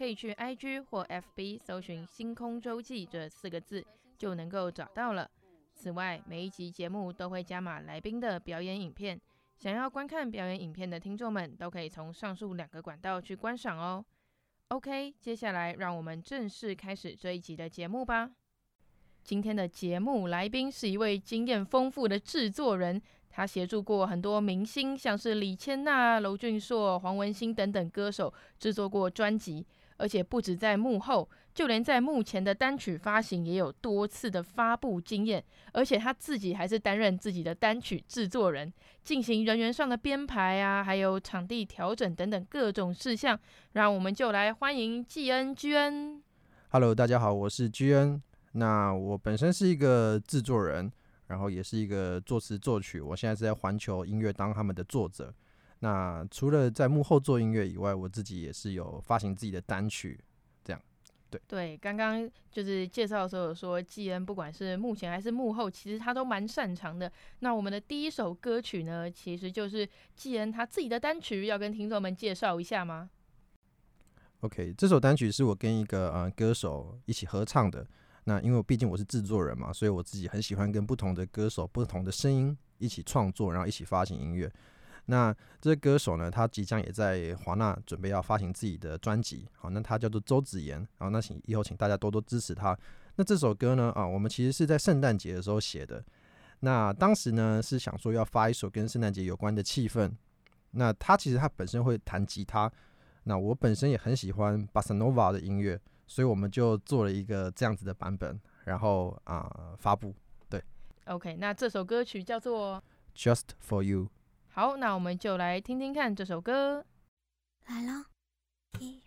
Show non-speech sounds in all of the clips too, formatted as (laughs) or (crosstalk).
可以去 IG 或 FB 搜寻“星空周记”这四个字，就能够找到了。此外，每一集节目都会加码来宾的表演影片，想要观看表演影片的听众们，都可以从上述两个管道去观赏哦。OK，接下来让我们正式开始这一集的节目吧。今天的节目来宾是一位经验丰富的制作人，他协助过很多明星，像是李千娜、娄俊硕、黄文兴等等歌手制作过专辑，而且不止在幕后，就连在幕前的单曲发行也有多次的发布经验，而且他自己还是担任自己的单曲制作人，进行人员上的编排啊，还有场地调整等等各种事项。让我们就来欢迎季恩居恩。Hello，大家好，我是居恩。那我本身是一个制作人，然后也是一个作词作曲。我现在是在环球音乐当他们的作者。那除了在幕后做音乐以外，我自己也是有发行自己的单曲，这样。对对，刚刚就是介绍的时候有说，季恩不管是幕前还是幕后，其实他都蛮擅长的。那我们的第一首歌曲呢，其实就是季恩他自己的单曲，要跟听众们介绍一下吗？OK，这首单曲是我跟一个呃歌手一起合唱的。那因为毕竟我是制作人嘛，所以我自己很喜欢跟不同的歌手、不同的声音一起创作，然后一起发行音乐。那这歌手呢，他即将也在华纳准备要发行自己的专辑，好，那他叫做周子妍，好，那请以后请大家多多支持他。那这首歌呢，啊，我们其实是在圣诞节的时候写的。那当时呢是想说要发一首跟圣诞节有关的气氛。那他其实他本身会弹吉他，那我本身也很喜欢巴萨诺瓦的音乐。所以我们就做了一个这样子的版本，然后啊、呃、发布。对，OK，那这首歌曲叫做《Just for You》。好，那我们就来听听看这首歌。来了，一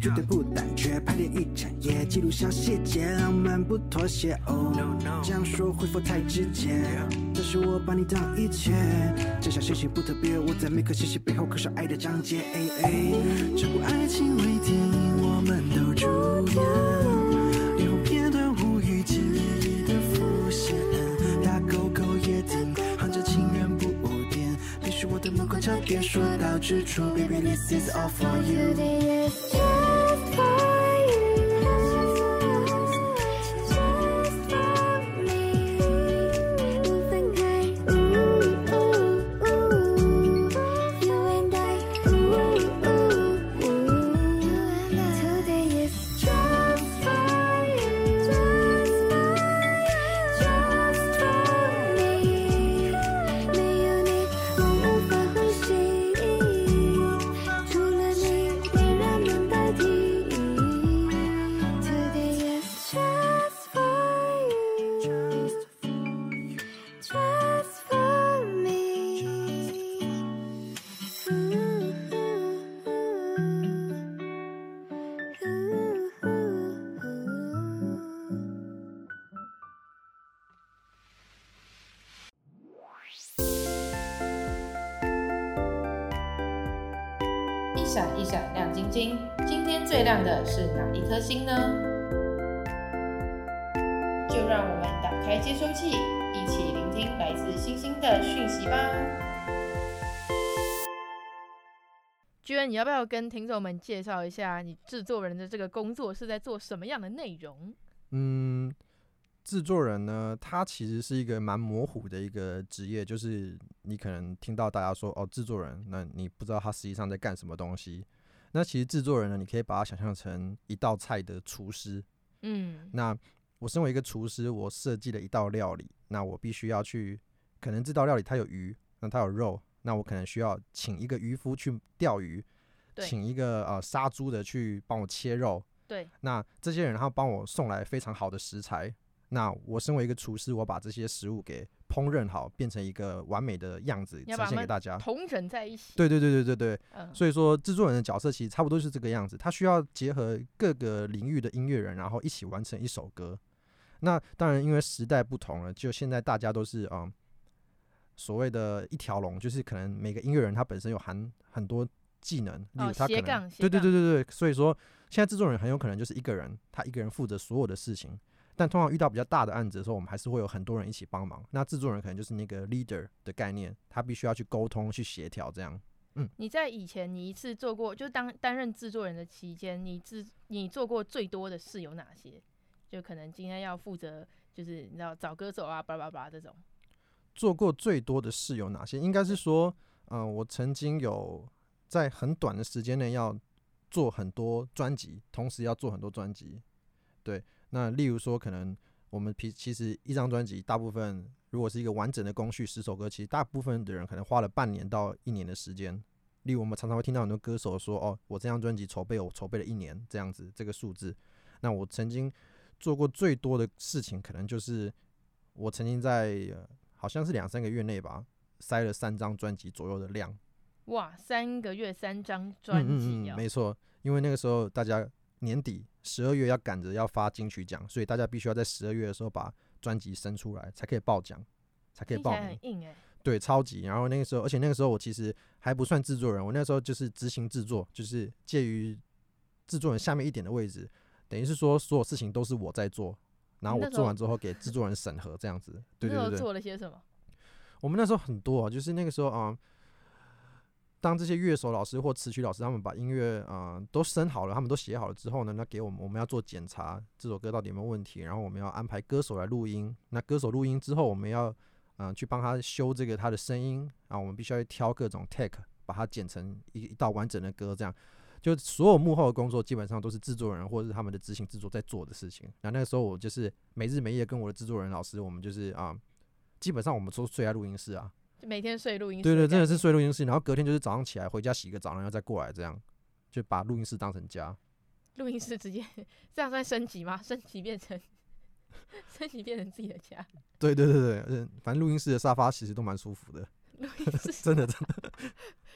绝对不胆怯，排练一整夜，记录小细节，浪漫不妥协。哦，这样说会否太直接？但是我把你当一切，这小星星不特别，我在每颗星星背后刻上爱的章节。哎哎，这部爱情微电影，我们都主演，霓虹片段无预警的浮现，大勾勾也定，哼着情人不变，必须我的目光焦点，说到之处，Baby this is all for you。闪亮晶晶，今天最亮的是哪一颗星呢？就让我们打开接收器，一起聆听来自星星的讯息吧。居然，你要不要跟听众们介绍一下你制作人的这个工作是在做什么样的内容？嗯。制作人呢，他其实是一个蛮模糊的一个职业，就是你可能听到大家说哦，制作人，那你不知道他实际上在干什么东西。那其实制作人呢，你可以把它想象成一道菜的厨师。嗯，那我身为一个厨师，我设计了一道料理，那我必须要去，可能这道料理它有鱼，那它有肉，那我可能需要请一个渔夫去钓鱼，对请一个呃杀猪的去帮我切肉。对，那这些人他帮我送来非常好的食材。那我身为一个厨师，我把这些食物给烹饪好，变成一个完美的样子，呈现给大家。同整在一起。对对对对对对。嗯。所以说，制作人的角色其实差不多是这个样子，他需要结合各个领域的音乐人，然后一起完成一首歌。那当然，因为时代不同了，就现在大家都是嗯，所谓的一条龙，就是可能每个音乐人他本身有含很多技能，例如他可能，哦，对对对对对。所以说，现在制作人很有可能就是一个人，他一个人负责所有的事情。但通常遇到比较大的案子的时候，我们还是会有很多人一起帮忙。那制作人可能就是那个 leader 的概念，他必须要去沟通、去协调这样。嗯，你在以前你一次做过，就当担任制作人的期间，你制你做过最多的事有哪些？就可能今天要负责，就是你知道找歌手啊，叭叭叭这种。做过最多的事有哪些？应该是说，嗯、呃，我曾经有在很短的时间内要做很多专辑，同时要做很多专辑，对。那例如说，可能我们其其实一张专辑，大部分如果是一个完整的工序，十首歌，其实大部分的人可能花了半年到一年的时间。例如，我们常常会听到很多歌手说：“哦，我这张专辑筹备，我筹备了一年，这样子这个数字。”那我曾经做过最多的事情，可能就是我曾经在、呃、好像是两三个月内吧，塞了三张专辑左右的量。哇，三个月三张专辑、没错，因为那个时候大家。年底十二月要赶着要发金曲奖，所以大家必须要在十二月的时候把专辑生出来，才可以报奖，才可以报名。很硬欸。对，超级。然后那个时候，而且那个时候我其实还不算制作人，我那时候就是执行制作，就是介于制作人下面一点的位置，等于是说所有事情都是我在做，然后我做完之后给制作人审核这样子。对对对对。做了些什么？我们那时候很多啊，就是那个时候啊。嗯当这些乐手老师或词曲老师他们把音乐啊、都升好了，他们都写好了之后呢，那给我们我们要做检查，这首歌到底有没有问题，然后我们要安排歌手来录音。那歌手录音之后，我们要嗯、去帮他修这个他的声音，然后我们必须要去挑各种 take，把它剪成一一道完整的歌。这样，就所有幕后的工作基本上都是制作人或者是他们的执行制作在做的事情。那那个时候我就是没日没夜跟我的制作人老师，我们就是啊、基本上我们都睡在录音室啊。每天睡录音室，对对，真的是睡录音室，然后隔天就是早上起来回家洗个澡，然后再过来，这样就把录音室当成家。录音室直接 (laughs) 这样算升级吗？(laughs) 升级变成 (laughs) 升级变成自己的家？对对对对，反正录音室的沙发其实都蛮舒服的。录音室真的真的。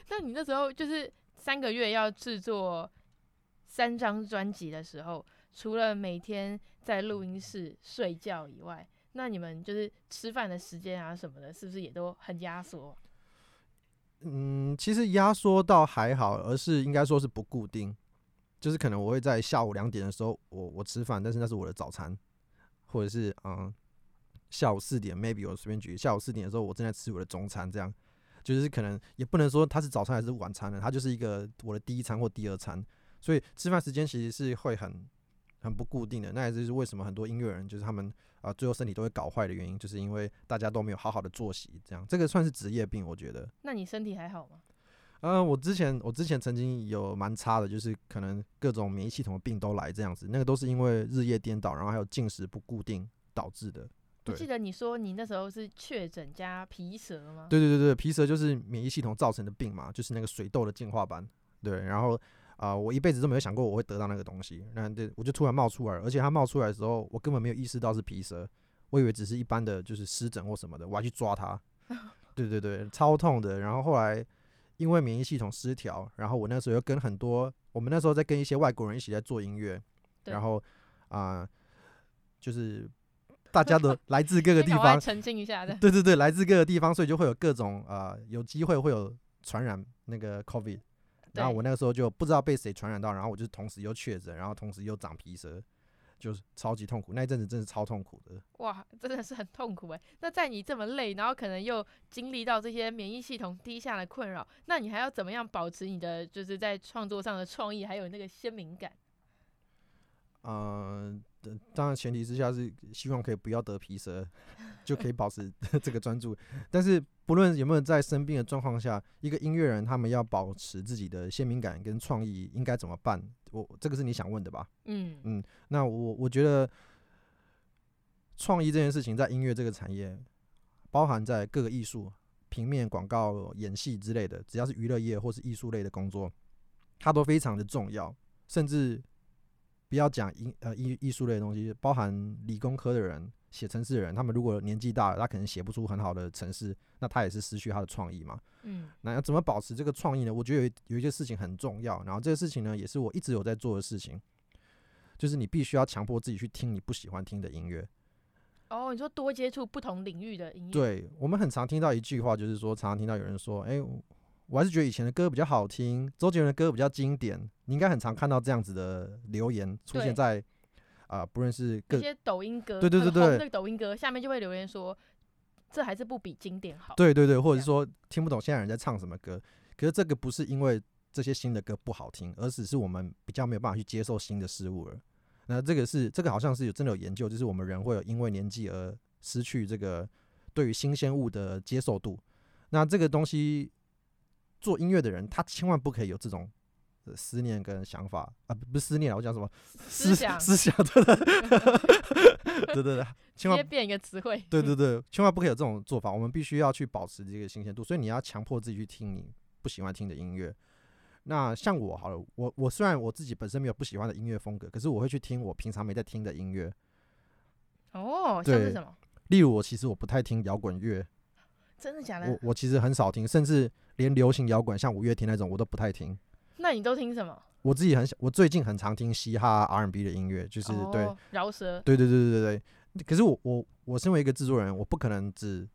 那你那时候就是三个月要制作三张专辑的时候，除了每天在录音室睡觉以外，那你们就是吃饭的时间啊什么的，是不是也都很压缩？嗯，其实压缩倒还好，而是应该说是不固定。就是可能我会在下午两点的时候我，我吃饭，但是那是我的早餐，或者是嗯下午四点，maybe 我随便举，下午四点的时候我正在吃我的中餐，这样就是可能也不能说它是早餐还是晚餐呢，它就是一个我的第一餐或第二餐，所以吃饭时间其实是会很很不固定的。那也就是为什么很多音乐人就是他们。啊，最后身体都会搞坏的原因，就是因为大家都没有好好的作息，这样这个算是职业病，我觉得。那你身体还好吗？嗯、呃，我之前我之前曾经有蛮差的，就是可能各种免疫系统的病都来这样子，那个都是因为日夜颠倒，然后还有进食不固定导致的。我记得你说你那时候是确诊加皮蛇吗？对对对对，皮蛇就是免疫系统造成的病嘛，就是那个水痘的进化版。对，然后。啊、呃，我一辈子都没有想过我会得到那个东西，那对我就突然冒出来，而且它冒出来的时候，我根本没有意识到是皮蛇，我以为只是一般的就是湿疹或什么的，我还去抓它，(laughs) 对对对，超痛的。然后后来因为免疫系统失调，然后我那时候又跟很多，我们那时候在跟一些外国人一起在做音乐，然后啊、呃，就是大家都来自各个 (laughs) 地方，澄清一下的，对对对，来自各个地方，所以就会有各种啊、呃，有机会会有传染那个 COVID。然后我那个时候就不知道被谁传染到，然后我就同时又确诊，然后同时又长皮蛇，就是超级痛苦。那一阵子真是超痛苦的。哇，真的是很痛苦哎。那在你这么累，然后可能又经历到这些免疫系统低下的困扰，那你还要怎么样保持你的就是在创作上的创意，还有那个鲜明感？嗯、呃，当然前提之下是希望可以不要得皮蛇，(laughs) 就可以保持 (laughs) 这个专注。但是不论有没有在生病的状况下，一个音乐人他们要保持自己的鲜明感跟创意，应该怎么办？我这个是你想问的吧？嗯嗯，那我我觉得创意这件事情在音乐这个产业，包含在各个艺术、平面、广告、演戏之类的，只要是娱乐业或是艺术类的工作，它都非常的重要，甚至。不要讲艺呃艺艺术类的东西，包含理工科的人、写城市的人，他们如果年纪大了，他可能写不出很好的城市，那他也是失去他的创意嘛。嗯，那要怎么保持这个创意呢？我觉得有有一些事情很重要，然后这个事情呢，也是我一直有在做的事情，就是你必须要强迫自己去听你不喜欢听的音乐。哦，你说多接触不同领域的音乐。对，我们很常听到一句话，就是说，常常听到有人说，哎、欸。我还是觉得以前的歌比较好听，周杰伦的歌比较经典。你应该很常看到这样子的留言出现在啊、呃，不论是各些抖音歌，对对对对，(laughs) 那个抖音歌下面就会留言说，这还是不比经典好。对对对，或者是说听不懂现在人在唱什么歌。可是这个不是因为这些新的歌不好听，而只是我们比较没有办法去接受新的事物了。那这个是这个好像是有真的有研究，就是我们人会有因为年纪而失去这个对于新鲜物的接受度。那这个东西。做音乐的人，他千万不可以有这种思念跟想法啊！不是思念，我讲什么思想？思想对对对对对，千万变一个词汇。对对对，千万不可以有这种做法。我们必须要去保持这个新鲜度，所以你要强迫自己去听你不喜欢听的音乐。那像我好了，我我虽然我自己本身没有不喜欢的音乐风格，可是我会去听我平常没在听的音乐。哦，像是什么？例如，我其实我不太听摇滚乐。真的假的？我我其实很少听，甚至连流行摇滚，像五月天那种，我都不太听。那你都听什么？我自己很，我最近很常听嘻哈、R&B 的音乐，就是、哦、对饶舌。对对对对对对。可是我我我身为一个制作人，我不可能只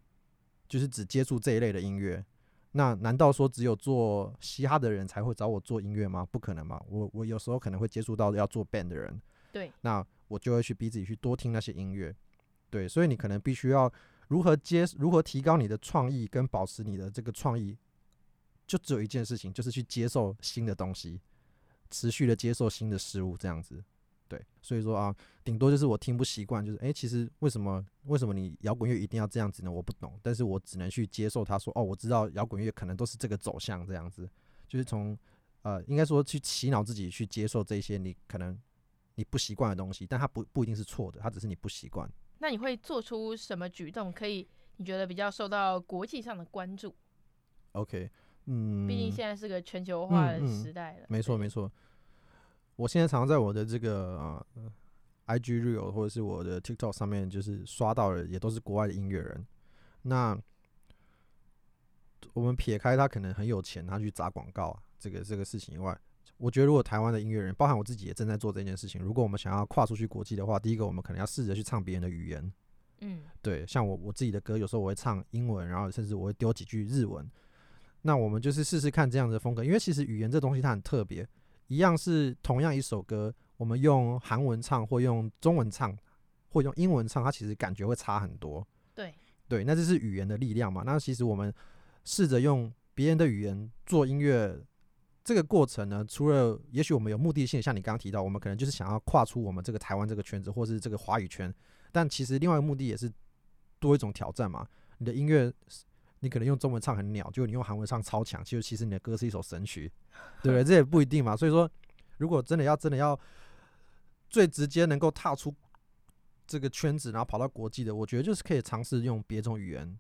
就是只接触这一类的音乐。那难道说只有做嘻哈的人才会找我做音乐吗？不可能嘛。我我有时候可能会接触到要做 band 的人。对。那我就会去逼自己去多听那些音乐。对，所以你可能必须要。如何接？如何提高你的创意跟保持你的这个创意？就只有一件事情，就是去接受新的东西，持续的接受新的事物，这样子。对，所以说啊，顶多就是我听不习惯，就是诶，其实为什么为什么你摇滚乐一定要这样子呢？我不懂，但是我只能去接受他说，哦，我知道摇滚乐可能都是这个走向，这样子，就是从呃，应该说去洗脑自己去接受这些你可能你不习惯的东西，但它不不一定是错的，它只是你不习惯。那你会做出什么举动，可以你觉得比较受到国际上的关注？OK，嗯，毕竟现在是个全球化的时代了。没错没错，我现在常常在我的这个啊、呃、IG Real 或者是我的 TikTok 上面，就是刷到的也都是国外的音乐人。那我们撇开他可能很有钱，他去砸广告啊，这个这个事情以外。我觉得，如果台湾的音乐人，包含我自己，也正在做这件事情。如果我们想要跨出去国际的话，第一个，我们可能要试着去唱别人的语言。嗯，对，像我我自己的歌，有时候我会唱英文，然后甚至我会丢几句日文。那我们就是试试看这样的风格，因为其实语言这东西它很特别。一样是同样一首歌，我们用韩文唱，或用中文唱，或用英文唱，它其实感觉会差很多。对，对，那这是语言的力量嘛？那其实我们试着用别人的语言做音乐。这个过程呢，除了也许我们有目的性，像你刚刚提到，我们可能就是想要跨出我们这个台湾这个圈子，或是这个华语圈，但其实另外一个目的也是多一种挑战嘛。你的音乐，你可能用中文唱很鸟，就你用韩文唱超强，其实其实你的歌是一首神曲，(laughs) 对不对？这也不一定嘛。所以说，如果真的要真的要最直接能够踏出这个圈子，然后跑到国际的，我觉得就是可以尝试用别种语言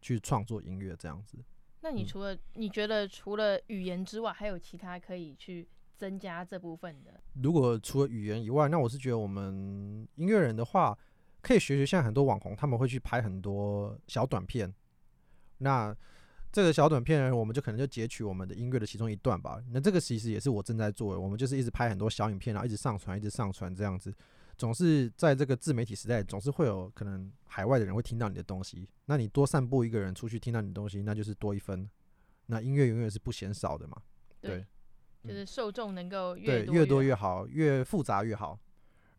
去创作音乐这样子。那你除了、嗯、你觉得除了语言之外，还有其他可以去增加这部分的？如果除了语言以外，那我是觉得我们音乐人的话，可以学学现在很多网红，他们会去拍很多小短片。那这个小短片呢，我们就可能就截取我们的音乐的其中一段吧。那这个其实也是我正在做的，我们就是一直拍很多小影片，然后一直上传，一直上传这样子。总是在这个自媒体时代，总是会有可能海外的人会听到你的东西。那你多散布一个人出去听到你的东西，那就是多一分。那音乐永远是不嫌少的嘛。对，对就是受众能够越对多越多越好，越复杂越好。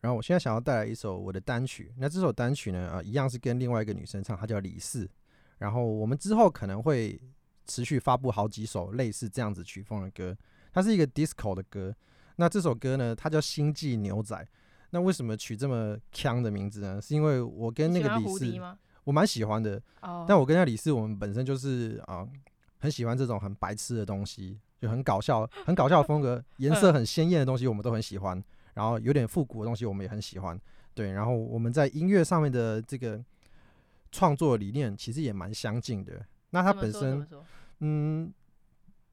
然后我现在想要带来一首我的单曲，那这首单曲呢，呃，一样是跟另外一个女生唱，她叫李四。然后我们之后可能会持续发布好几首类似这样子曲风的歌，它是一个 disco 的歌。那这首歌呢，它叫《星际牛仔》。那为什么取这么腔的名字呢？是因为我跟那个李四，我蛮喜欢的。哦。但我跟那李四，我们本身就是啊、呃，很喜欢这种很白痴的东西，就很搞笑、很搞笑的风格，颜色很鲜艳的东西，我们都很喜欢。然后有点复古的东西，我们也很喜欢。对，然后我们在音乐上面的这个创作理念其实也蛮相近的。那他本身，嗯，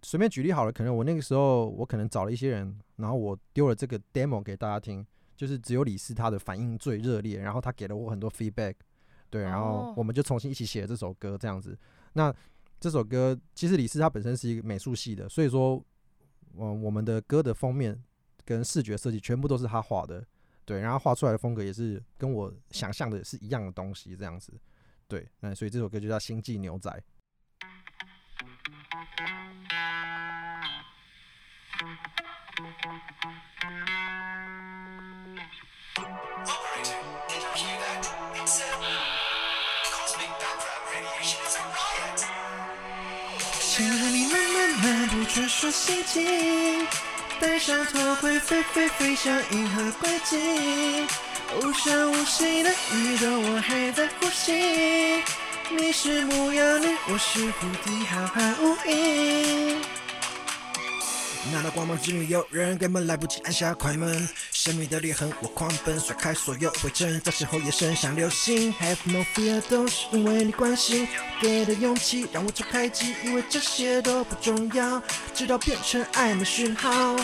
随便举例好了，可能我那个时候我可能找了一些人，然后我丢了这个 demo 给大家听，就是只有李斯他的反应最热烈，然后他给了我很多 feedback。对，然后我们就重新一起写了这首歌，这样子。那这首歌其实李斯他本身是一个美术系的，所以说，嗯，我们的歌的封面。跟视觉设计全部都是他画的，对，然后画出来的风格也是跟我想象的是一样的东西，这样子，对，那所以这首歌就叫《星际牛仔》。想和你慢慢漫步传说星际。戴上头盔，飞飞飞向银河轨迹。无声无息的宇宙，我还在呼吸。你是牧羊女，我是蝴蝶，浩瀚无垠。那道光芒之女，有人根本来不及按下快门。神秘的裂痕，我狂奔，甩开所有灰尘。这时候夜深像流星，Have no fear，都是因为你关心。给的勇气让我敞开机，以为这些都不重要，直到变成暧昧讯号。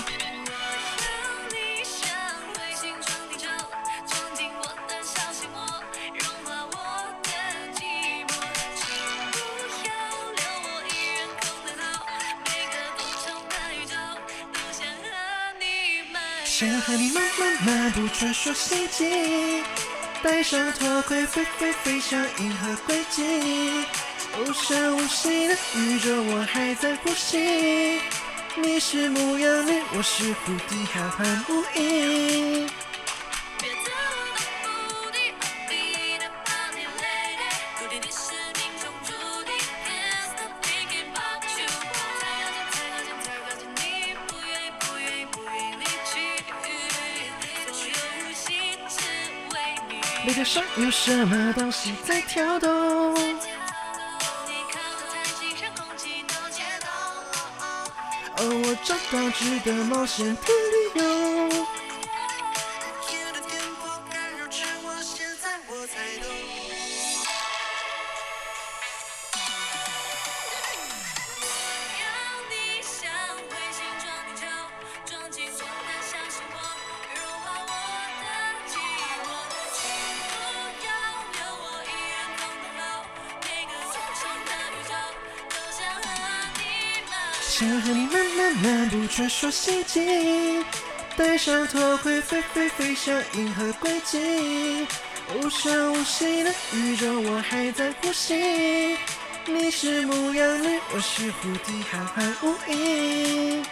想和你慢慢漫步传说星际，戴上头盔飞飞飞向银河轨迹，无声无息的宇宙我还在呼吸。你是牧羊女，我是蝴蝶，浩瀚无垠。有什么东西在跳动？哦我找到值得冒险的理由。漫步传说星际，戴上头盔飞飞飞向银河轨迹，无声无息的宇宙我还在呼吸。你是牧羊女，我是蝴蝶，浩瀚无垠。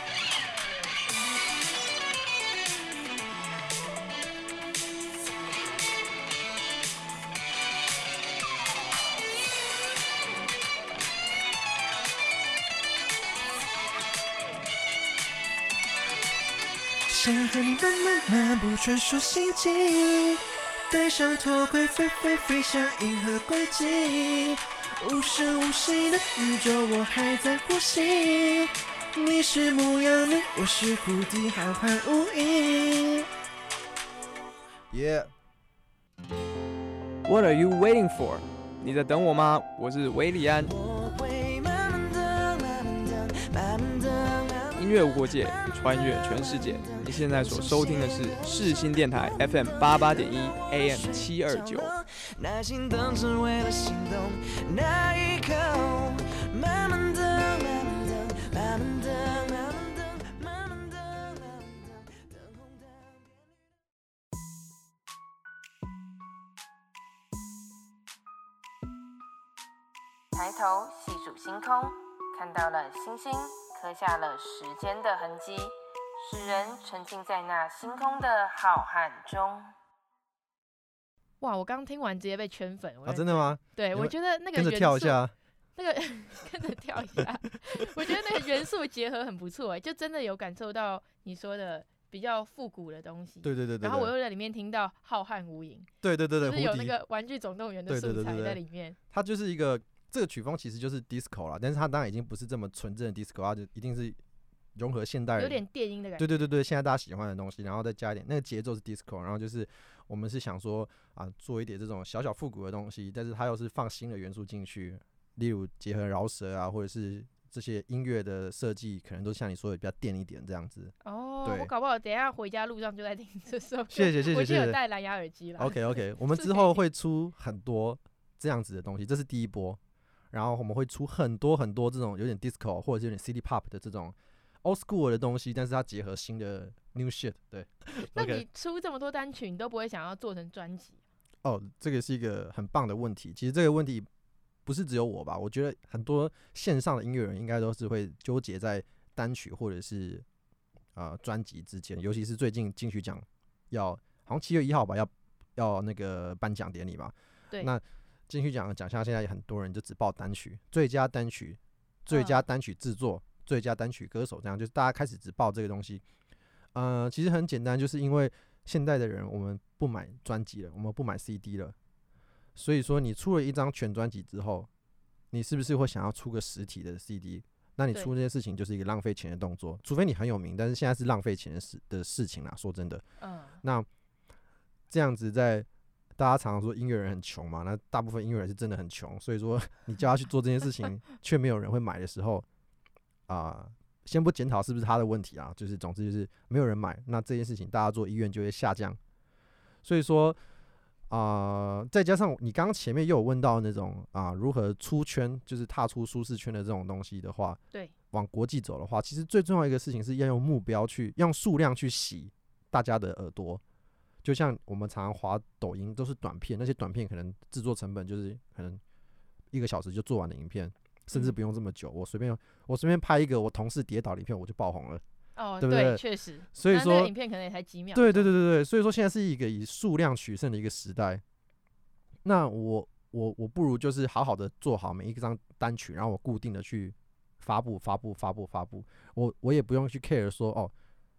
漫步传说星，戴上头盔飞飞飞向银河轨迹，无声无息的宇宙我还在呼吸。你是牧羊女，我是蝴蝶，浩瀚无垠。Yeah. What are you waiting for？你在等我吗？我是韦礼安。音乐无国界，穿越全世界。你现在所收听的是世新电台 FM 八八点一 AM 七二九。抬头细数星空，看到了星星。刻下了时间的痕迹，使人沉浸在那星空的浩瀚中。哇！我刚听完直接被圈粉啊！真的吗？对，我觉得那个跟着跳一下，那个跟着跳一下，我觉得那个元素结合很不错哎，就真的有感受到你说的比较复古的东西。对对对对。然后我又在里面听到浩瀚无垠。对对对对。就是有那个玩具总动员的素材在里面。它就是一个这个曲风其实就是 disco 了，但是它当然已经不是这么纯正的 disco，它就一定是融合现代人，有点电音的感觉。对对对对，现在大家喜欢的东西，然后再加一点那个节奏是 disco，然后就是。我们是想说啊，做一点这种小小复古的东西，但是它又是放新的元素进去，例如结合饶舌啊，或者是这些音乐的设计，可能都像你说的比较电一点这样子。哦，我搞不好等一下回家路上就在听这首。谢谢谢谢谢谢。我有戴蓝牙耳机了。OK OK，我们之后会出很多这样子的东西，这是第一波，然后我们会出很多很多这种有点 disco 或者是有点 city pop 的这种 old school 的东西，但是它结合新的。New shit，对。(laughs) 那你出这么多单曲，你都不会想要做成专辑？哦，这个是一个很棒的问题。其实这个问题不是只有我吧？我觉得很多线上的音乐人应该都是会纠结在单曲或者是呃专辑之间。尤其是最近金曲奖要好像七月一号吧，要要那个颁奖典礼嘛。对。那金曲奖的奖项现在有很多人就只报单曲，最佳单曲、最佳单曲制作、嗯、最佳单曲歌手，这样就是大家开始只报这个东西。呃，其实很简单，就是因为现在的人我们不买专辑了，我们不买 CD 了，所以说你出了一张全专辑之后，你是不是会想要出个实体的 CD？那你出这件事情就是一个浪费钱的动作，除非你很有名，但是现在是浪费钱的事的事情啦。说真的，嗯，那这样子在大家常常说音乐人很穷嘛，那大部分音乐人是真的很穷，所以说你叫他去做这件事情，(laughs) 却没有人会买的时候，啊、呃。先不检讨是不是他的问题啊，就是总之就是没有人买，那这件事情大家做意愿就会下降。所以说啊、呃，再加上你刚刚前面又有问到那种啊、呃，如何出圈，就是踏出舒适圈的这种东西的话，对，往国际走的话，其实最重要一个事情是要用目标去，用数量去洗大家的耳朵。就像我们常常滑抖音都是短片，那些短片可能制作成本就是可能一个小时就做完的影片。甚至不用这么久，我随便我随便拍一个我同事跌倒的影片，我就爆红了。哦，对不对？确实。所以说，影片可能也才几秒。对对对对对，所以说现在是一个以数量取胜的一个时代。那我我我不如就是好好的做好每一张单曲，然后我固定的去发布发布发布发布。我我也不用去 care 说哦，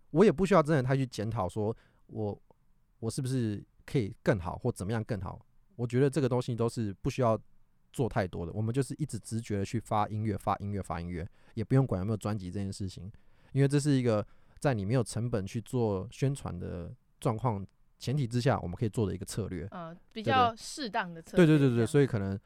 我也不需要真的太去检讨说我我是不是可以更好或怎么样更好。我觉得这个东西都是不需要。做太多的，我们就是一直直觉的去发音乐、发音乐、发音乐，也不用管有没有专辑这件事情，因为这是一个在你没有成本去做宣传的状况前提之下，我们可以做的一个策略。嗯，比较适当的策略。对对对对对，所以可能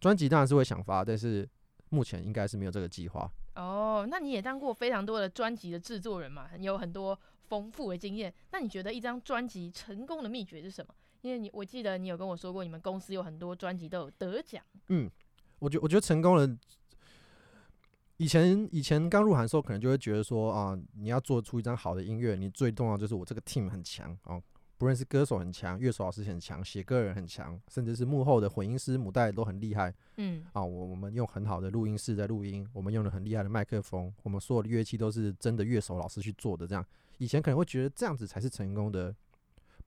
专辑当然是会想发，但是目前应该是没有这个计划。哦，那你也当过非常多的专辑的制作人嘛，你有很多丰富的经验。那你觉得一张专辑成功的秘诀是什么？因为你，我记得你有跟我说过，你们公司有很多专辑都有得奖。嗯，我觉我觉得成功了。以前以前刚入行的时候，可能就会觉得说啊，你要做出一张好的音乐，你最重要就是我这个 team 很强哦，不论是歌手很强，乐手老师很强，写歌人很强，甚至是幕后的混音师、母带都很厉害。嗯，啊，我我们用很好的录音室在录音，我们用了很厉害的麦克风，我们所有的乐器都是真的乐手老师去做的。这样，以前可能会觉得这样子才是成功的。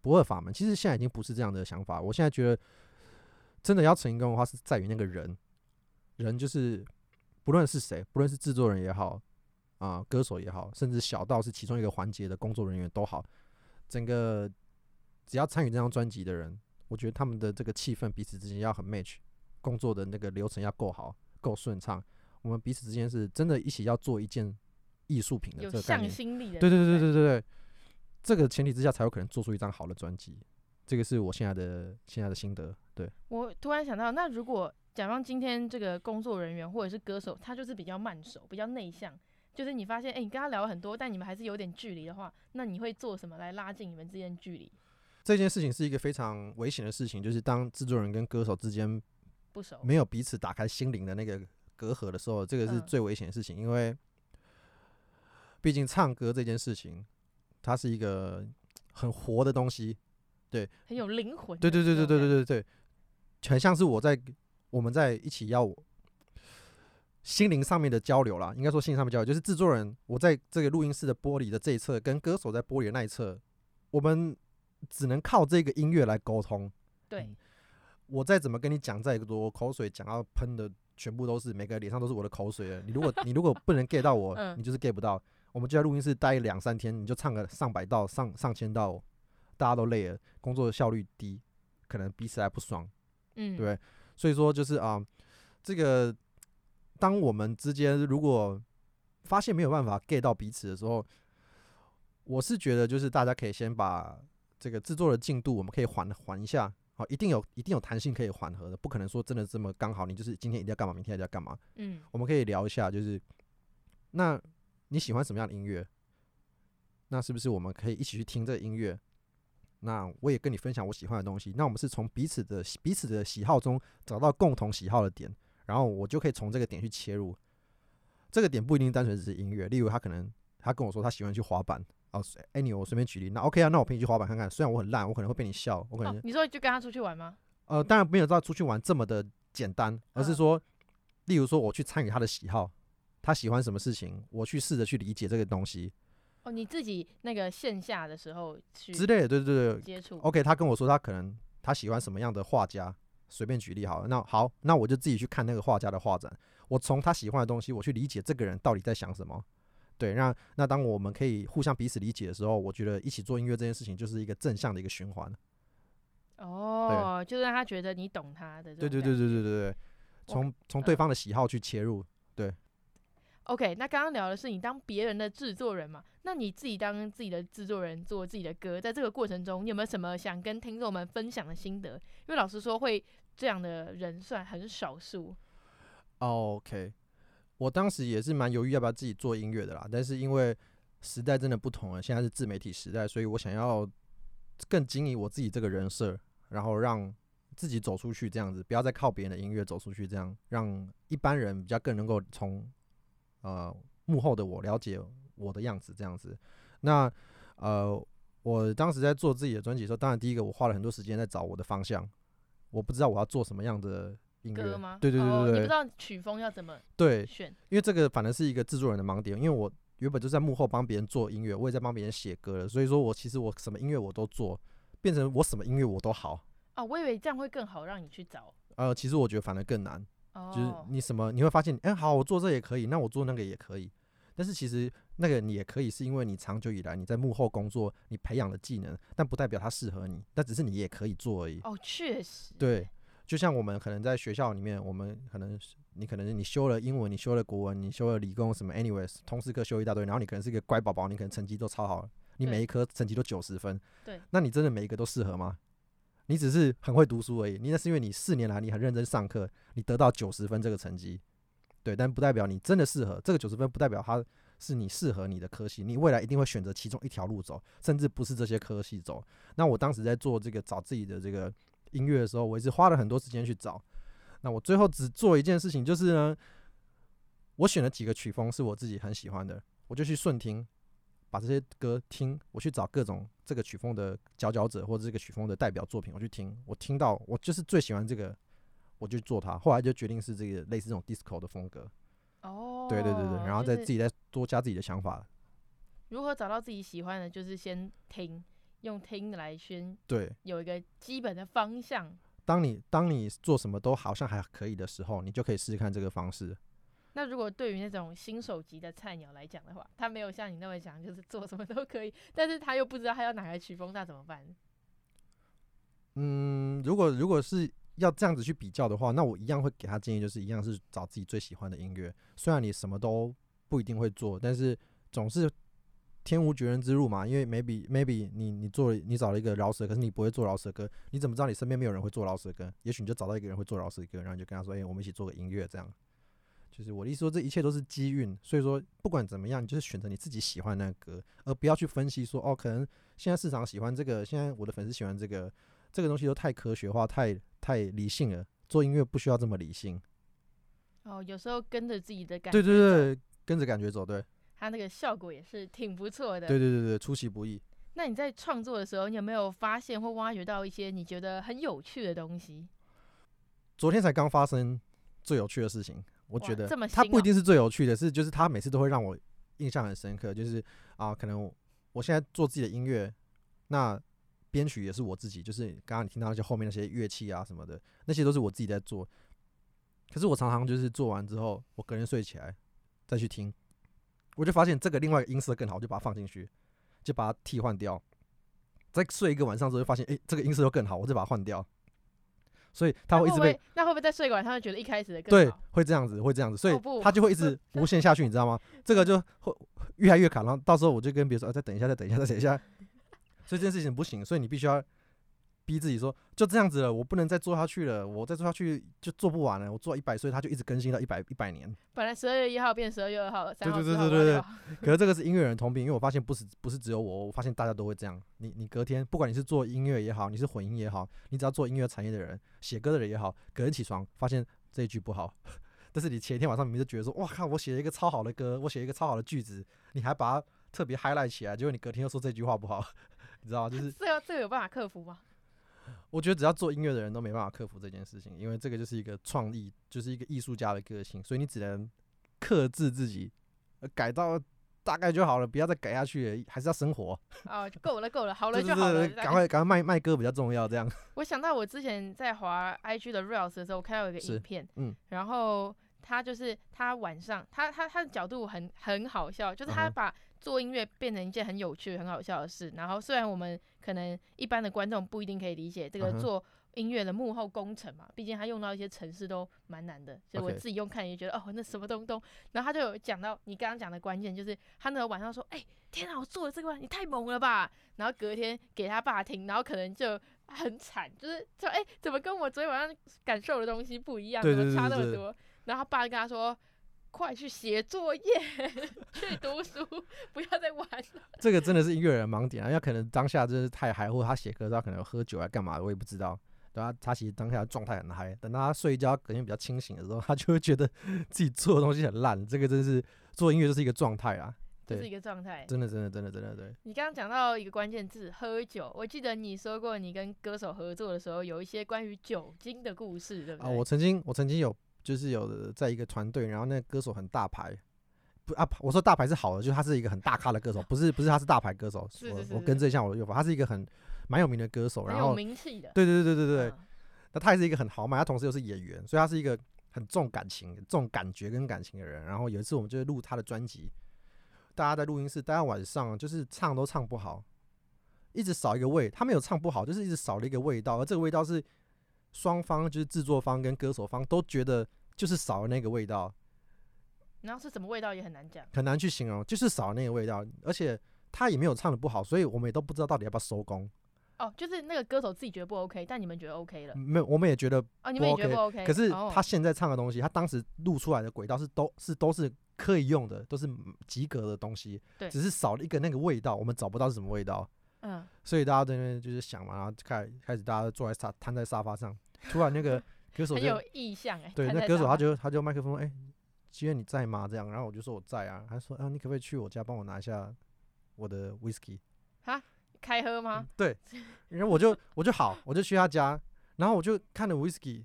不二法门，其实现在已经不是这样的想法。我现在觉得，真的要成功的话，是在于那个人，人就是不论是谁，不论是制作人也好，啊、歌手也好，甚至小到是其中一个环节的工作人员都好，整个只要参与这张专辑的人，我觉得他们的这个气氛彼此之间要很 match，工作的那个流程要够好，够顺畅。我们彼此之间是真的一起要做一件艺术品的这个概念，有向心力的，对对对对对对。这个前提之下才有可能做出一张好的专辑，这个是我现在的现在的心得。对，我突然想到，那如果假方今天这个工作人员或者是歌手，他就是比较慢手、比较内向，就是你发现，哎，你跟他聊了很多，但你们还是有点距离的话，那你会做什么来拉近你们之间距离？这件事情是一个非常危险的事情，就是当制作人跟歌手之间不熟，没有彼此打开心灵的那个隔阂的时候，这个是最危险的事情，因为毕竟唱歌这件事情。它是一个很活的东西，对，很有灵魂。对对对对对对对对，很像是我在我们在一起要心灵上面的交流啦，应该说心灵上面交流，就是制作人我在这个录音室的玻璃的这一侧，跟歌手在玻璃的那一侧，我们只能靠这个音乐来沟通。对、嗯，我再怎么跟你讲再多口水，讲到喷的全部都是每个脸上都是我的口水。你如果你如果不能 get 到我，(laughs) 你就是 get 不到。我们就在录音室待两三天，你就唱个上百道、上上千道，大家都累了，工作的效率低，可能彼此还不爽，嗯，对。所以说就是啊、呃，这个当我们之间如果发现没有办法 get 到彼此的时候，我是觉得就是大家可以先把这个制作的进度，我们可以缓缓一下，好，一定有一定有弹性可以缓和的，不可能说真的这么刚好，你就是今天一定要干嘛，明天一定要干嘛，嗯，我们可以聊一下，就是那。你喜欢什么样的音乐？那是不是我们可以一起去听这个音乐？那我也跟你分享我喜欢的东西。那我们是从彼此的彼此的喜好中找到共同喜好的点，然后我就可以从这个点去切入。这个点不一定单纯只是音乐，例如他可能他跟我说他喜欢去滑板哦，anyway 我随便举例。那 OK 啊，那我陪你去滑板看看。虽然我很烂，我可能会被你笑，我可能、哦、你说就跟他出去玩吗？呃，当然没有到出去玩这么的简单，而是说，例如说我去参与他的喜好。他喜欢什么事情，我去试着去理解这个东西。哦，你自己那个线下的时候去之类的，对对对，接触。OK，他跟我说他可能他喜欢什么样的画家，随便举例好了。那好，那我就自己去看那个画家的画展。我从他喜欢的东西，我去理解这个人到底在想什么。对，那那当我们可以互相彼此理解的时候，我觉得一起做音乐这件事情就是一个正向的一个循环。哦，就让他觉得你懂他的。对对对对对对对，从从对方的喜好去切入，对。OK，那刚刚聊的是你当别人的制作人嘛？那你自己当自己的制作人，做自己的歌，在这个过程中，你有没有什么想跟听众们分享的心得？因为老实说，会这样的人算很少数。OK，我当时也是蛮犹豫要不要自己做音乐的啦，但是因为时代真的不同了，现在是自媒体时代，所以我想要更经营我自己这个人设，然后让自己走出去，这样子不要再靠别人的音乐走出去，这样让一般人比较更能够从。呃，幕后的我了解我的样子这样子。那呃，我当时在做自己的专辑的时候，当然第一个我花了很多时间在找我的方向。我不知道我要做什么样的音乐吗？对对对对对，哦，你不知道曲风要怎么对选？因为这个反而是一个制作人的盲点。因为我原本就在幕后帮别人做音乐，我也在帮别人写歌了，所以说我其实我什么音乐我都做，变成我什么音乐我都好。哦，我以为这样会更好让你去找。呃，其实我觉得反而更难。就是你什么你会发现，哎、欸，好，我做这也可以，那我做那个也可以。但是其实那个你也可以，是因为你长久以来你在幕后工作，你培养的技能，但不代表它适合你，但只是你也可以做而已。哦，确实。对，就像我们可能在学校里面，我们可能你可能你修了英文，你修了国文，你修了理工什么，anyways，通识课修一大堆，然后你可能是一个乖宝宝，你可能成绩都超好，你每一科成绩都九十分。对。那你真的每一个都适合吗？你只是很会读书而已，你那是因为你四年来你很认真上课，你得到九十分这个成绩，对，但不代表你真的适合这个九十分，不代表它是你适合你的科系，你未来一定会选择其中一条路走，甚至不是这些科系走。那我当时在做这个找自己的这个音乐的时候，我也是花了很多时间去找。那我最后只做一件事情，就是呢，我选了几个曲风是我自己很喜欢的，我就去顺听。把这些歌听，我去找各种这个曲风的佼佼者或者这个曲风的代表作品，我去听，我听到我就是最喜欢这个，我就做它。后来就决定是这个类似这种 disco 的风格。哦，对对对对，然后再自己再多加自己的想法。如何找到自己喜欢的，就是先听，用听来先对，有一个基本的方向。当你当你做什么都好像还可以的时候，你就可以试试看这个方式。那如果对于那种新手级的菜鸟来讲的话，他没有像你那么讲，就是做什么都可以，但是他又不知道他要哪个曲风，那怎么办？嗯，如果如果是要这样子去比较的话，那我一样会给他建议，就是一样是找自己最喜欢的音乐。虽然你什么都不一定会做，但是总是天无绝人之路嘛。因为 maybe maybe 你你做了你找了一个饶舌，可是你不会做饶舌歌，你怎么知道你身边没有人会做饶舌歌？也许你就找到一个人会做饶舌歌，然后你就跟他说：“哎、我们一起做个音乐这样。”就是我的意思说，这一切都是机运，所以说不管怎么样，你就是选择你自己喜欢那个歌，而不要去分析说，哦，可能现在市场喜欢这个，现在我的粉丝喜欢这个，这个东西都太科学化，太太理性了。做音乐不需要这么理性。哦，有时候跟着自己的感觉，对对对，跟着感觉走，对。它那个效果也是挺不错的。对对对对，出其不意。那你在创作的时候，你有没有发现或挖掘到一些你觉得很有趣的东西？昨天才刚发生最有趣的事情。我觉得他不一定是最有趣的，是就是他每次都会让我印象很深刻，就是啊，可能我现在做自己的音乐，那编曲也是我自己，就是刚刚你听到那些后面那些乐器啊什么的，那些都是我自己在做。可是我常常就是做完之后，我隔天睡起来再去听，我就发现这个另外一个音色更好，我就把它放进去，就把它替换掉。再睡一个晚上之后，就发现诶、欸，这个音色又更好，我就把它换掉。所以他会一直被那会不会再睡一个晚上，觉得一开始的更对？会这样子，会这样子，所以他就会一直 (laughs) 无限下去，你知道吗？这个就会越来越卡，然后到时候我就跟别人说，啊，再等一下，再等一下，再等一下。所以这件事情不行，所以你必须要逼自己说，就这样子了，我不能再做下去了，我再做下去就做不完了。我做一百岁，他就一直更新到一百一百年。本来十二月一号变十二月二号，对对对对对对可是这个是音乐人通病，因为我发现不是不是只有我，我发现大家都会这样。你你隔天，不管你是做音乐也好，你是混音也好，你只要做音乐产业的人，写歌的人也好，隔天起床发现这一句不好，(laughs) 但是你前一天晚上明明就觉得说，哇靠，我写了一个超好的歌，我写了一个超好的句子，你还把它特别 highlight 起来，结果你隔天又说这句话不好，(laughs) 你知道吗？就是这个这个有办法克服吗？我觉得只要做音乐的人都没办法克服这件事情，因为这个就是一个创意，就是一个艺术家的个性，所以你只能克制自己，改到大概就好了，不要再改下去了，还是要生活。(laughs) 哦，够了够了，好了就好了。赶快赶快卖卖歌比较重要，这样。(laughs) 我想到我之前在滑 IG 的 Reels 的时候，我看到有一个影片，嗯，然后他就是他晚上，他他他的角度很很好笑，就是他把做音乐变成一件很有趣、很好笑的事。然后虽然我们可能一般的观众不一定可以理解这个做音乐的幕后工程嘛，毕竟他用到一些程式都蛮难的，所以我自己用看也觉得哦，那什么东东。然后他就有讲到你刚刚讲的关键，就是他那个晚上说，哎、天啊，我做了这个，你太猛了吧！然后隔天给他爸听，然后可能就很惨，就是说，哎、怎么跟我昨天晚上感受的东西不一样，对怎么差那么多？然后他爸就跟他说。快去写作业，(laughs) 去读书，不要再玩了。这个真的是音乐人盲点啊！要可能当下真是太嗨，或者他写歌他可能喝酒啊干嘛的，我也不知道。对啊，他其实当下状态很嗨，等到他睡一觉，感觉比较清醒的时候，他就会觉得自己做的东西很烂。这个真是做音乐就是一个状态啊，对，这是一个状态。真的真的真的真的对。你刚刚讲到一个关键字，喝酒。我记得你说过，你跟歌手合作的时候，有一些关于酒精的故事，对不对？啊，我曾经我曾经有就是有在一个团队，然后那个歌手很大牌，不啊，我说大牌是好的，就是他是一个很大咖的歌手，不是不是他是大牌歌手，(laughs) 是是是我我更正一下我的用法，他是一个很蛮有名的歌手，然后名气的。对对对对对对，嗯那他也是一个很豪迈，他同时又是演员，所以他是一个很重感情、重感觉跟感情的人。然后有一次我们就录他的专辑，大家在录音室，大家晚上就是唱都唱不好，一直少一个味。他没有唱不好，就是一直少了一个味道，而这个味道是双方就是制作方跟歌手方都觉得就是少了那个味道，然后是什么味道也很难讲。很难去形容，就是少了那个味道。而且他也没有唱的不好，所以我们也都不知道到底要不要收工。哦，就是那个歌手自己觉得不 OK，但你们觉得 OK 了。没有，我们也觉得哦，你们也觉得不 OK。可是哦他现在唱的东西，他当时录出来的轨道是都是都是可以用的，都是及格的东西。对只是少了一个那个味道，我们找不到是什么味道。嗯，所以大家在那边就是想嘛，然后开开始大家坐在沙瘫在沙发上，突然那个 (laughs) 歌手就很有意向哎。对那歌手他就他就麦克风哎，今天你在吗？这样，然后我就说我在啊，他说啊你可不可以去我家帮我拿一下我的 whisky？开喝吗？对，然后我就我就好，我就去他家，然后我就看了 whisky，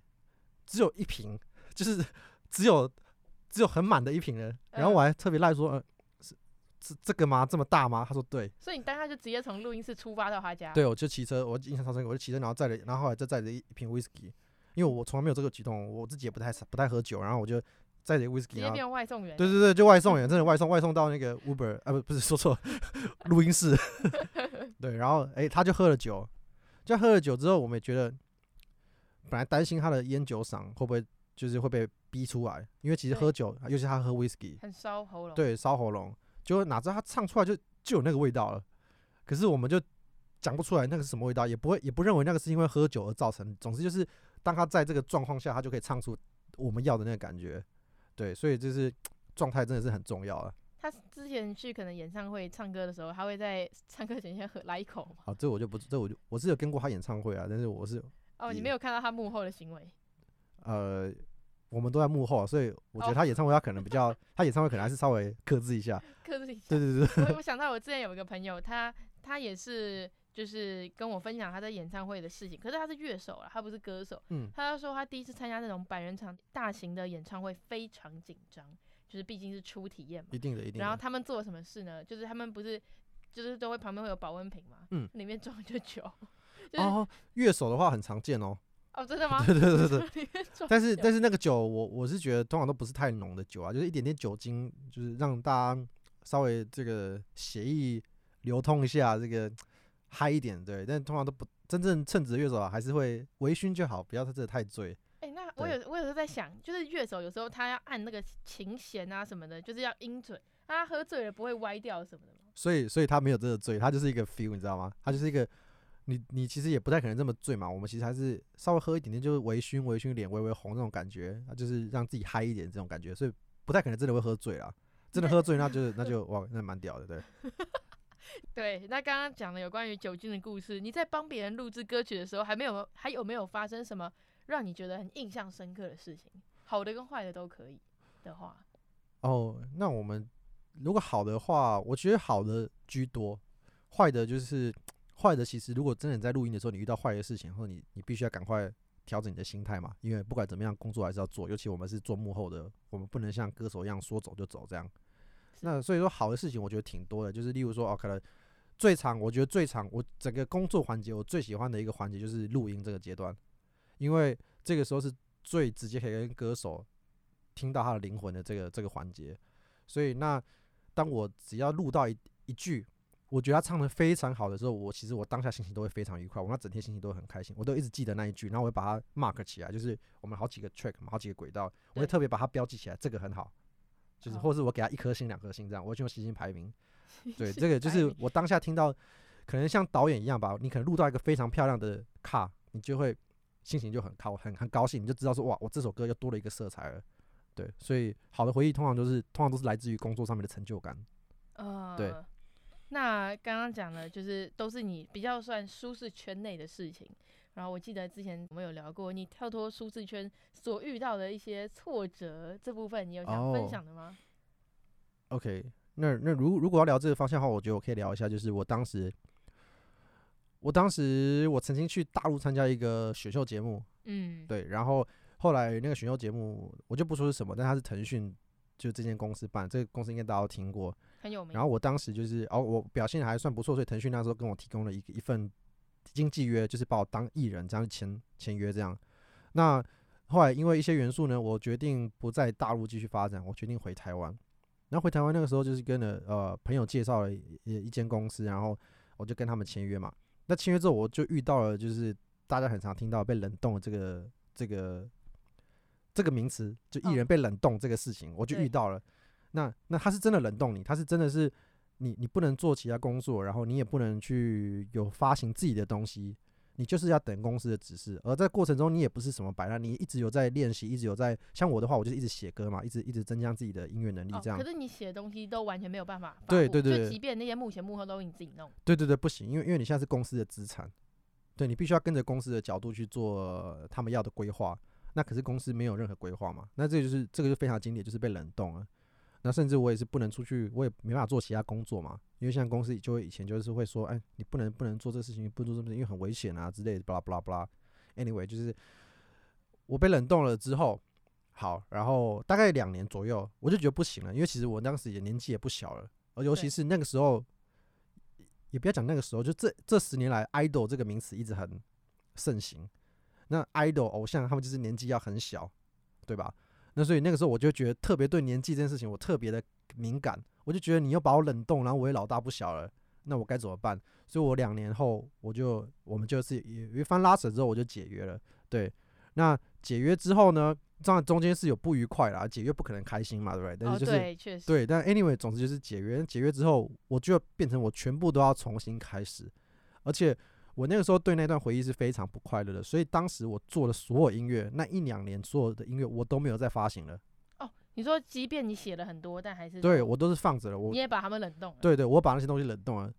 只有一瓶，就是只有只有很满的一瓶了。然后我还特别赖说，呃，是是这个吗？这么大吗？他说对，所以你当下就直接从录音室出发到他家。对，我就骑车，我印象超深刻，我就骑车，然后载了，然后后来再载着一一瓶 whisky，因为我从来没有这个举动，我自己也不太不太喝酒，然后我就载着 whisky，直接变外送员。对对对，就外送员，真的外送，外送到那个 Uber 啊，不不是说错了，(laughs) 录音室。(laughs) 对，然后诶，他就喝了酒，就喝了酒之后，我们也觉得，本来担心他的烟酒嗓会不会就是会被逼出来，因为其实喝酒，尤其他喝 whisky，很烧喉咙。，对，烧喉咙，就哪知道他唱出来就就有那个味道了，可是我们就讲不出来那个是什么味道，也不会也不认为那个是因为喝酒而造成，总之就是当他在这个状况下，他就可以唱出我们要的那个感觉，对，所以就是状态真的是很重要了。他之前去可能演唱会唱歌的时候，他会在唱歌前先喝来一口嘛。好，这我就不，这我就我是有跟过他演唱会啊，但是我是哦，你没有看到他幕后的行为。呃，我们都在幕后，所以我觉得哦他演唱会他可能比较，他演唱会可能还是稍微克制一下。(laughs) 克制一下。对对对，我 (laughs) 我想到我之前有一个朋友，他他也是就是跟我分享他在演唱会的事情，可是他是乐手啊，他不是歌手。嗯，他就说他第一次参加那种百人场大型的演唱会非常紧张，就是毕竟是初体验嘛。一定的，一定的。然后他们做了什么事呢？就是他们不是就是都会旁边会有保温瓶嘛，嗯，里面装着酒。(laughs) 就是、哦，乐手的话很常见哦。哦，真的吗？对对对对。(laughs) 但是但是那个酒，我我是觉得通常都不是太浓的酒啊，就是一点点酒精，就是让大家稍微这个血液流通一下，这个嗨一点，对。但通常都不真正称职的乐手啊，还是会微醺就好，不要他真的太醉。哎、欸，那我有我有时候在想，就是乐手有时候他要按那个琴弦啊什么的，就是要音准，他喝醉了不会歪掉什么的吗？所以所以他没有真的醉，他就是一个 feel，你知道吗？他就是一个。你你其实也不太可能这么醉嘛，我们其实还是稍微喝一点点，就是微醺微醺，脸微微红那种感觉，就是让自己嗨一点这种感觉，所以不太可能真的会喝醉啦。真的喝醉，那就那就哇，那蛮屌的，对。(laughs) 对，那刚刚讲的有关于酒精的故事，你在帮别人录制歌曲的时候，还没有还有没有发生什么让你觉得很印象深刻的事情？好的跟坏的都可以的话。哦，那我们如果好的话，我觉得好的居多，坏的就是。坏的，其实如果真的在录音的时候，你遇到坏的事情，或者你你必须要赶快调整你的心态嘛，因为不管怎么样，工作还是要做，尤其我们是做幕后的，我们不能像歌手一样说走就走这样。那所以说好的事情，我觉得挺多的，就是例如说哦，可能最长，我觉得最长，我整个工作环节我最喜欢的一个环节就是录音这个阶段，因为这个时候是最直接可以跟歌手听到他的灵魂的这个这个环节，所以那当我只要录到一一句。我觉得他唱的非常好的时候，我其实我当下心情都会非常愉快，我那整天心情都会很开心，我都一直记得那一句，然后我会把它 mark 起来，就是我们好几个 track 嘛，好几个轨道，我会特别把它标记起来，这个很好，就是或者是我给他一颗星、两颗星这样，我就用星星排名。(laughs) 对，这个就是我当下听到，可能像导演一样吧，你可能录到一个非常漂亮的卡，你就会心情就很高，很很高兴，你就知道说哇，我这首歌又多了一个色彩了。对，所以好的回忆通常都是通常都是来自于工作上面的成就感。呃，对。那刚刚讲的，就是都是你比较算舒适圈内的事情。然后我记得之前我们有聊过，你跳脱舒适圈所遇到的一些挫折，这部分你有想分享的吗？Oh.OK，那那如如果要聊这个方向的话，我觉得我可以聊一下，就是我当时，我当时我曾经去大陆参加一个选秀节目，嗯，对，然后后来那个选秀节目我就不说是什么，但它是腾讯就这间公司办，这个公司应该大家都听过。很有名。然后我当时就是哦，我表现还算不错，所以腾讯那时候跟我提供了一一份经纪约，就是把我当艺人这样签签约这样。那后来因为一些元素呢，我决定不在大陆继续发展，我决定回台湾。然后回台湾那个时候就是跟了呃朋友介绍了一一间公司，然后我就跟他们签约嘛。那签约之后，我就遇到了就是大家很常听到被冷冻的这个这个这个名词，就艺人被冷冻这个事情，我就遇到了。那那他是真的冷冻你，他是真的是你你不能做其他工作，然后你也不能去有发行自己的东西，你就是要等公司的指示。而在过程中，你也不是什么摆烂，你一直有在练习，一直有在。像我的话，我就是一直写歌嘛，一直一直增加自己的音乐能力，这样、哦。可是你写的东西都完全没有办法。对对对，就即便那些幕前幕后都你自己弄。对对对，不行，因为因为你现在是公司的资产，对你必须要跟着公司的角度去做他们要的规划。那可是公司没有任何规划嘛？那这个就是这个就非常经典，就是被冷冻了。那甚至我也是不能出去，我也没办法做其他工作嘛，因为像公司就会以前就是会说，哎，你不能不能做这个事情，不能做这个事情，因为很危险啊之类的，巴拉巴拉巴拉。Anyway，就是我被冷冻了之后，好，然后大概两年左右，我就觉得不行了，因为其实我当时也年纪也不小了，而尤其是那个时候，也不要讲那个时候，就这这十年来，idol 这个名词一直很盛行。那 idol 偶像他们就是年纪要很小，对吧？那所以那个时候我就觉得特别对年纪这件事情我特别的敏感，我就觉得你又把我冷冻，然后我也老大不小了，那我该怎么办？所以我两年后我就我们就是有一番拉扯之后我就解约了。对，那解约之后呢，这样中间是有不愉快啦，解约不可能开心嘛，对不对？但是就是、哦、对，确实对，但 anyway 总之就是解约，解约之后我就变成我全部都要重新开始，而且。我那个时候对那段回忆是非常不快乐的，所以当时我做的所有音乐，那一两年所有的音乐我都没有再发行了。哦，你说即便你写了很多，但还是对我都是放着了。我你也把他们冷冻了。对对，我把那些东西冷冻了。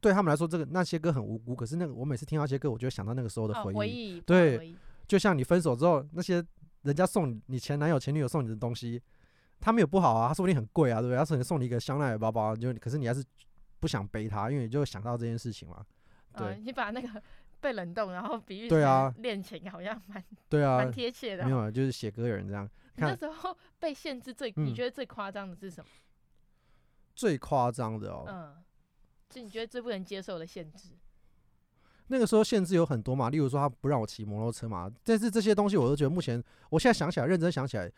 对他们来说，这个那些歌很无辜，可是那个我每次听到那些歌，我就会想到那个时候的回忆。哦、回忆对回忆，就像你分手之后，那些人家送你你前男友前女友送你的东西，他们也不好啊，他说不定很贵啊，对不对？他可能送你一个香奈儿包包，就可是你还是不想背他，因为你就想到这件事情嘛。对，嗯，你把那个被冷冻，然后比喻对啊恋情，好像蛮 (laughs) 对啊，蛮贴切的。没有啊，就是写歌的人这样。你那时候 (laughs) 被限制最，你觉得最夸张的是什么？嗯、最夸张的哦，嗯，就你觉得最不能接受的限制？那个时候限制有很多嘛，例如说他不让我骑摩托车嘛，但是这些东西我都觉得目前，我现在想起来，认真想起来，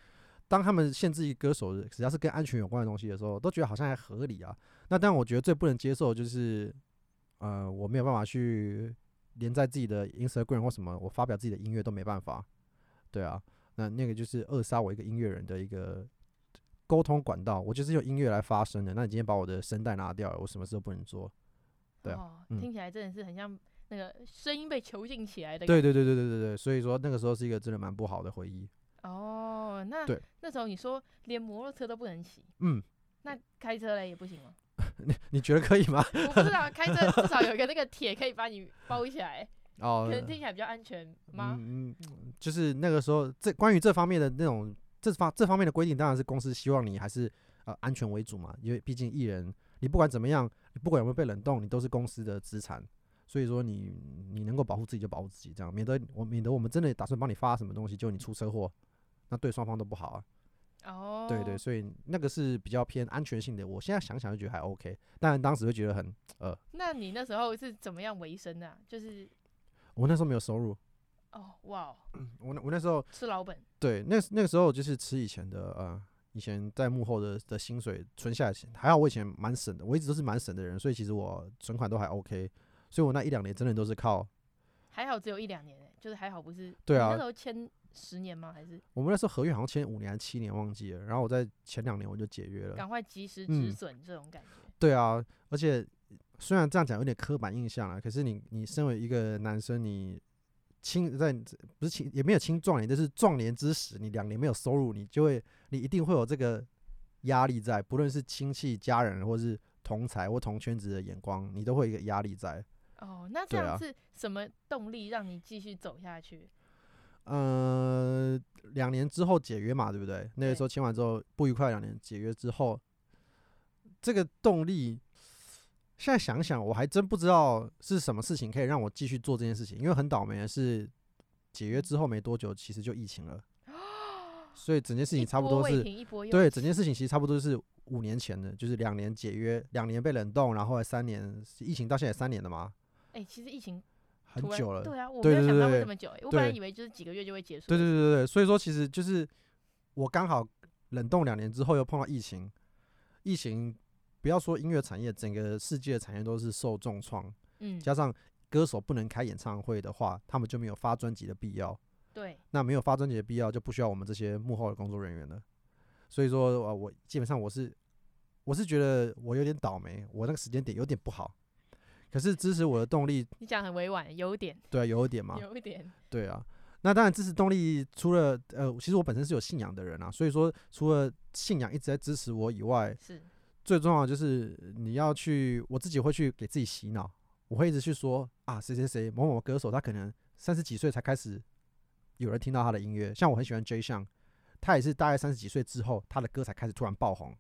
当他们限制一个歌手只要是跟安全有关的东西的时候，都觉得好像还合理啊。那但，我觉得最不能接受就是，呃，我没有办法去连在自己的 Instagram 或什么，我发表自己的音乐都没办法。对啊，那那个就是扼杀我一个音乐人的一个沟通管道。我就是用音乐来发声的。那你今天把我的声带拿掉了，我什么事都不能做。对啊，哦，听起来真的是很像。那个声音被囚禁起来的，对对对对对对对，所以说那个时候是一个真的蛮不好的回忆。哦，那对那时候你说连摩托车都不能骑，嗯，那开车嘞也不行吗？(laughs) 你你觉得可以吗？(laughs) 我不知道，开车至少有一个那个铁可以把你包起来，(laughs) 哦，可能听起来比较安全吗？嗯嗯，就是那个时候这关于这方面的那种这方这方面的规定，当然是公司希望你还是呃安全为主嘛，因为毕竟艺人你不管怎么样，你不管有没有被冷冻，你都是公司的资产。所以说你你能够保护自己就保护自己，这样免得我免得我们真的打算帮你发什么东西，就你出车祸，那对双方都不好啊。哦，对对，所以那个是比较偏安全性的。我现在想想就觉得还 OK，但当时会觉得很呃。那你那时候是怎么样维生的啊？就是我那时候没有收入。哦，哇，我那我那时候吃老本。对，那那个时候就是吃以前的呃，以前在幕后的的薪水存下来钱，还好我以前蛮省的，我一直都是蛮省的人，所以其实我存款都还 OK。所以我那一两年真的都是靠，还好只有一两年，欸，就是还好不是。对啊。那时候签十年吗？还是？我们那时候合约好像签五年还是七年，忘记了。然后我在前两年我就解约了。赶快及时止损，这种感觉，嗯。对啊，而且虽然这样讲有点刻板印象啊，可是你你身为一个男生，你青在不是青也没有青壮年，就是壮年之时，你两年没有收入，你就会你一定会有这个压力在，不论是亲戚、家人，或是同才或同圈子的眼光，你都会有一个压力在。哦，那这样是什么动力让你继续走下去？呃，两年之后解约嘛，对不对？那个时候签完之后不愉快，两年解约之后，这个动力，现在想想我还真不知道是什么事情可以让我继续做这件事情。因为很倒霉的是，解约之后没多久，其实就疫情了，(gasps) 所以整件事情差不多是，对，整件事情其实差不多是五年前的，就是两年解约，两年被冷冻，然后三年疫情到现在三年了嘛。哎、欸，其实疫情很久了，对啊，我没有想到会这么久、欸。我本来以为就是几个月就会结束。对对对对，所以说其实就是我刚好冷冻两年之后又碰到疫情，疫情不要说音乐产业，整个世界的产业都是受重创。嗯，加上歌手不能开演唱会的话，他们就没有发专辑的必要。对，那没有发专辑的必要，就不需要我们这些幕后的工作人员了。所以说，呃，我基本上我是我是觉得我有点倒霉，我那个时间点有点不好。可是支持我的动力，你讲很委婉，有点，对，有一点嘛，(laughs) 有一点，对啊。那当然，支持动力除了呃，其实我本身是有信仰的人啊，所以说除了信仰一直在支持我以外，是最重要的就是你要去，我自己会去给自己洗脑，我会一直去说啊，谁谁谁某某歌手，他可能三十几岁才开始有人听到他的音乐，像我很喜欢 Jay Sean，他也是大概三十几岁之后，他的歌才开始突然爆红。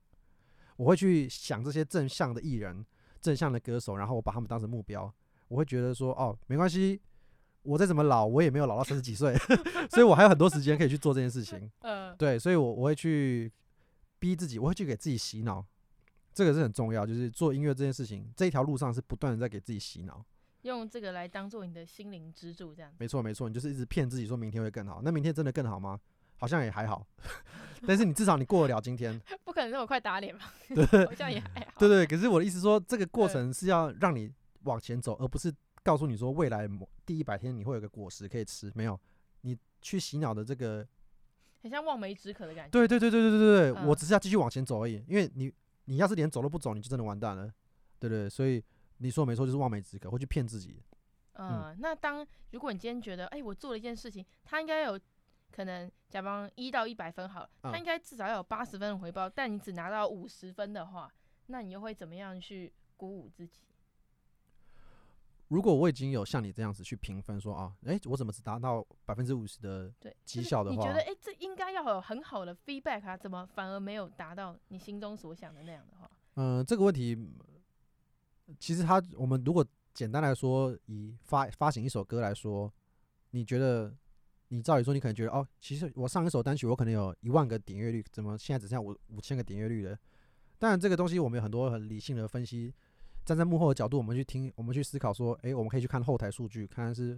我会去想这些正向的艺人。正向的歌手，然后我把他们当成目标，我会觉得说，哦，没关系，我再怎么老，我也没有老到三十几岁，(laughs) 所以我还有很多时间可以去做这件事情。(laughs) 嗯，对，所以我我会去逼自己，我会去给自己洗脑，这个是很重要，就是做音乐这件事情，这一条路上是不断的在给自己洗脑，用这个来当做你的心灵支柱，这样。没错没错，你就是一直骗自己说明天会更好，那明天真的更好吗？好像也还好，(laughs) 但是你至少你过得了今天，(laughs) 不可能那么快打脸吧？(laughs) 对，好像也还好。对对，可是我的意思说，这个过程是要让你往前走，而不是告诉你说未来第一百天你会有个果实可以吃。没有，你去洗脑的这个，很像望梅止渴的感觉。对对对对对对对，嗯、我只是要继续往前走而已。因为你你要是连走都不走，你就真的完蛋了。对对，对，所以你说没错，就是望梅止渴，会去骗自己。嗯，嗯，那当如果你今天觉得，哎、欸，我做了一件事情，他应该有。可能甲方一到一百分好了，他应该至少要有八十分的回报，嗯，但你只拿到五十分的话，那你又会怎么样去鼓舞自己？如果我已经有像你这样子去评分说啊，哎，欸，我怎么只达到百分之五十的绩效的话，就是，你觉得哎，欸，这应该要有很好的 feedback 啊，怎么反而没有达到你心中所想的那样的话？嗯，这个问题其实他我们如果。简单来说，以发发行一首歌来说，你觉得，你照理说，你可能觉得，哦，其实我上一首单曲，我可能有一万个点阅率，怎么现在只剩下五五千个点阅率了？当然，这个东西我们有很多很理性的分析，站在幕后的角度，我们去听，我们去思考，说，诶，我们可以去看后台数据，看看是，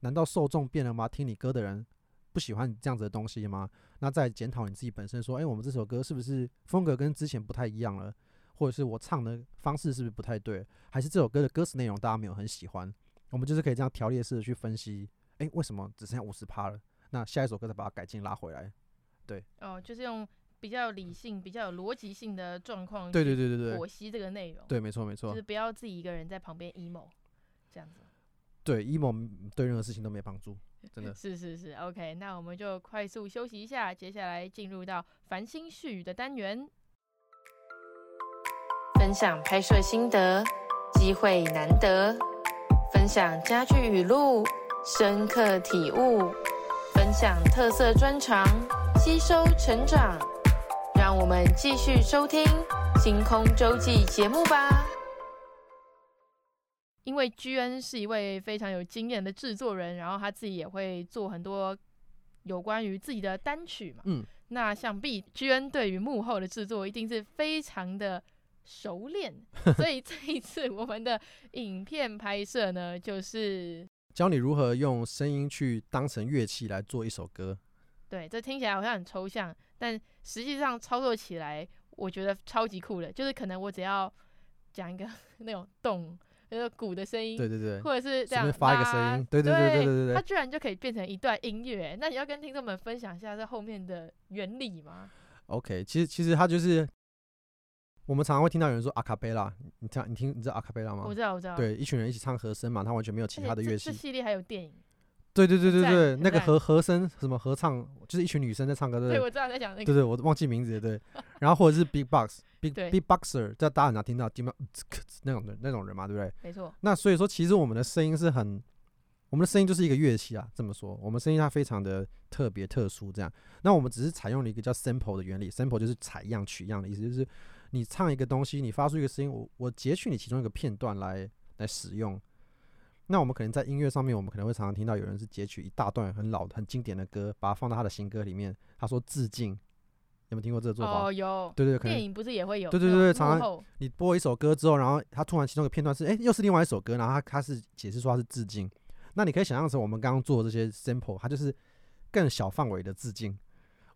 难道受众变了吗？听你歌的人不喜欢你这样子的东西吗？那再检讨你自己本身，说，诶，我们这首歌是不是风格跟之前不太一样了？或者是我唱的方式是不是不太对？还是这首歌的歌词内容大家没有很喜欢？我们就是可以这样条列式的去分析，诶，为什么只剩下五十趴了？那下一首歌再把它改进拉回来，对。哦，就是用。比较理性、比较有逻辑性的状况，对对对对对，剖析这个内容，对，没错没错，就是不要自己一个人在旁边 emo 这样子，对，emo 对任何事情都没帮助，真的 (laughs) 是是是，OK，那我们就快速休息一下，接下来进入到繁星絮语的单元，分享拍摄心得，机会难得，分享家具语录，深刻体悟，分享特色专长，吸收成长。让我们继续收听《星空周记》节目吧。因为居恩是一位非常有经验的制作人，然后他自己也会做很多有关于自己的单曲嘛。嗯。那想必居恩对于幕后的制作一定是非常的熟练，(laughs) 所以这一次我们的影片拍摄呢，就是教你如何用声音去当成乐器来做一首歌。对，这听起来好像很抽象，但实际上操作起来，我觉得超级酷的。就是可能我只要讲一个那种动，那个鼓的声音，对对对，或者是这样发一个声音，对对对对对对，对，它居然就可以变成一段音乐。那你要跟听众们分享一下这后面的原理吗？OK，其实其实它就是我们常常会听到有人说阿卡贝拉，你听你听你知道阿卡贝拉吗？我知道我知道，对，一群人一起唱和声嘛，他完全没有其他的乐器。这系列还有电影。对对对对对，那个和和声什么合唱，就是一群女生在唱歌，对不对？对，我知道在讲那个。对对，我忘记名字了，对。然后或者是 Big Box，Big Big Boxer，这大家很常听到，基本那种的那种人嘛，对不对？没错。那所以说，其实我们的声音是很，我们的声音就是一个乐器啊。这么说，我们声音它非常的特别特殊，这样。那我们只是采用了一个叫 sample 的原理，sample 就是采样取样的意思，就是你唱一个东西，你发出一个声音，我我截取你其中一个片段来来使用。那我们可能在音乐上面，我们可能会常常听到有人是截取一大段很老、很经典的歌，把它放到他的新歌里面。他说致敬，有没有听过这个做法？哦，有。对对对，电影不是也会有？对对对，常常你播一首歌之后，然后他突然其中一个片段是，哎，又是另外一首歌，然后他他是解释说他是致敬。那你可以想象成我们刚刚做的这些 sample，它就是更小范围的致敬。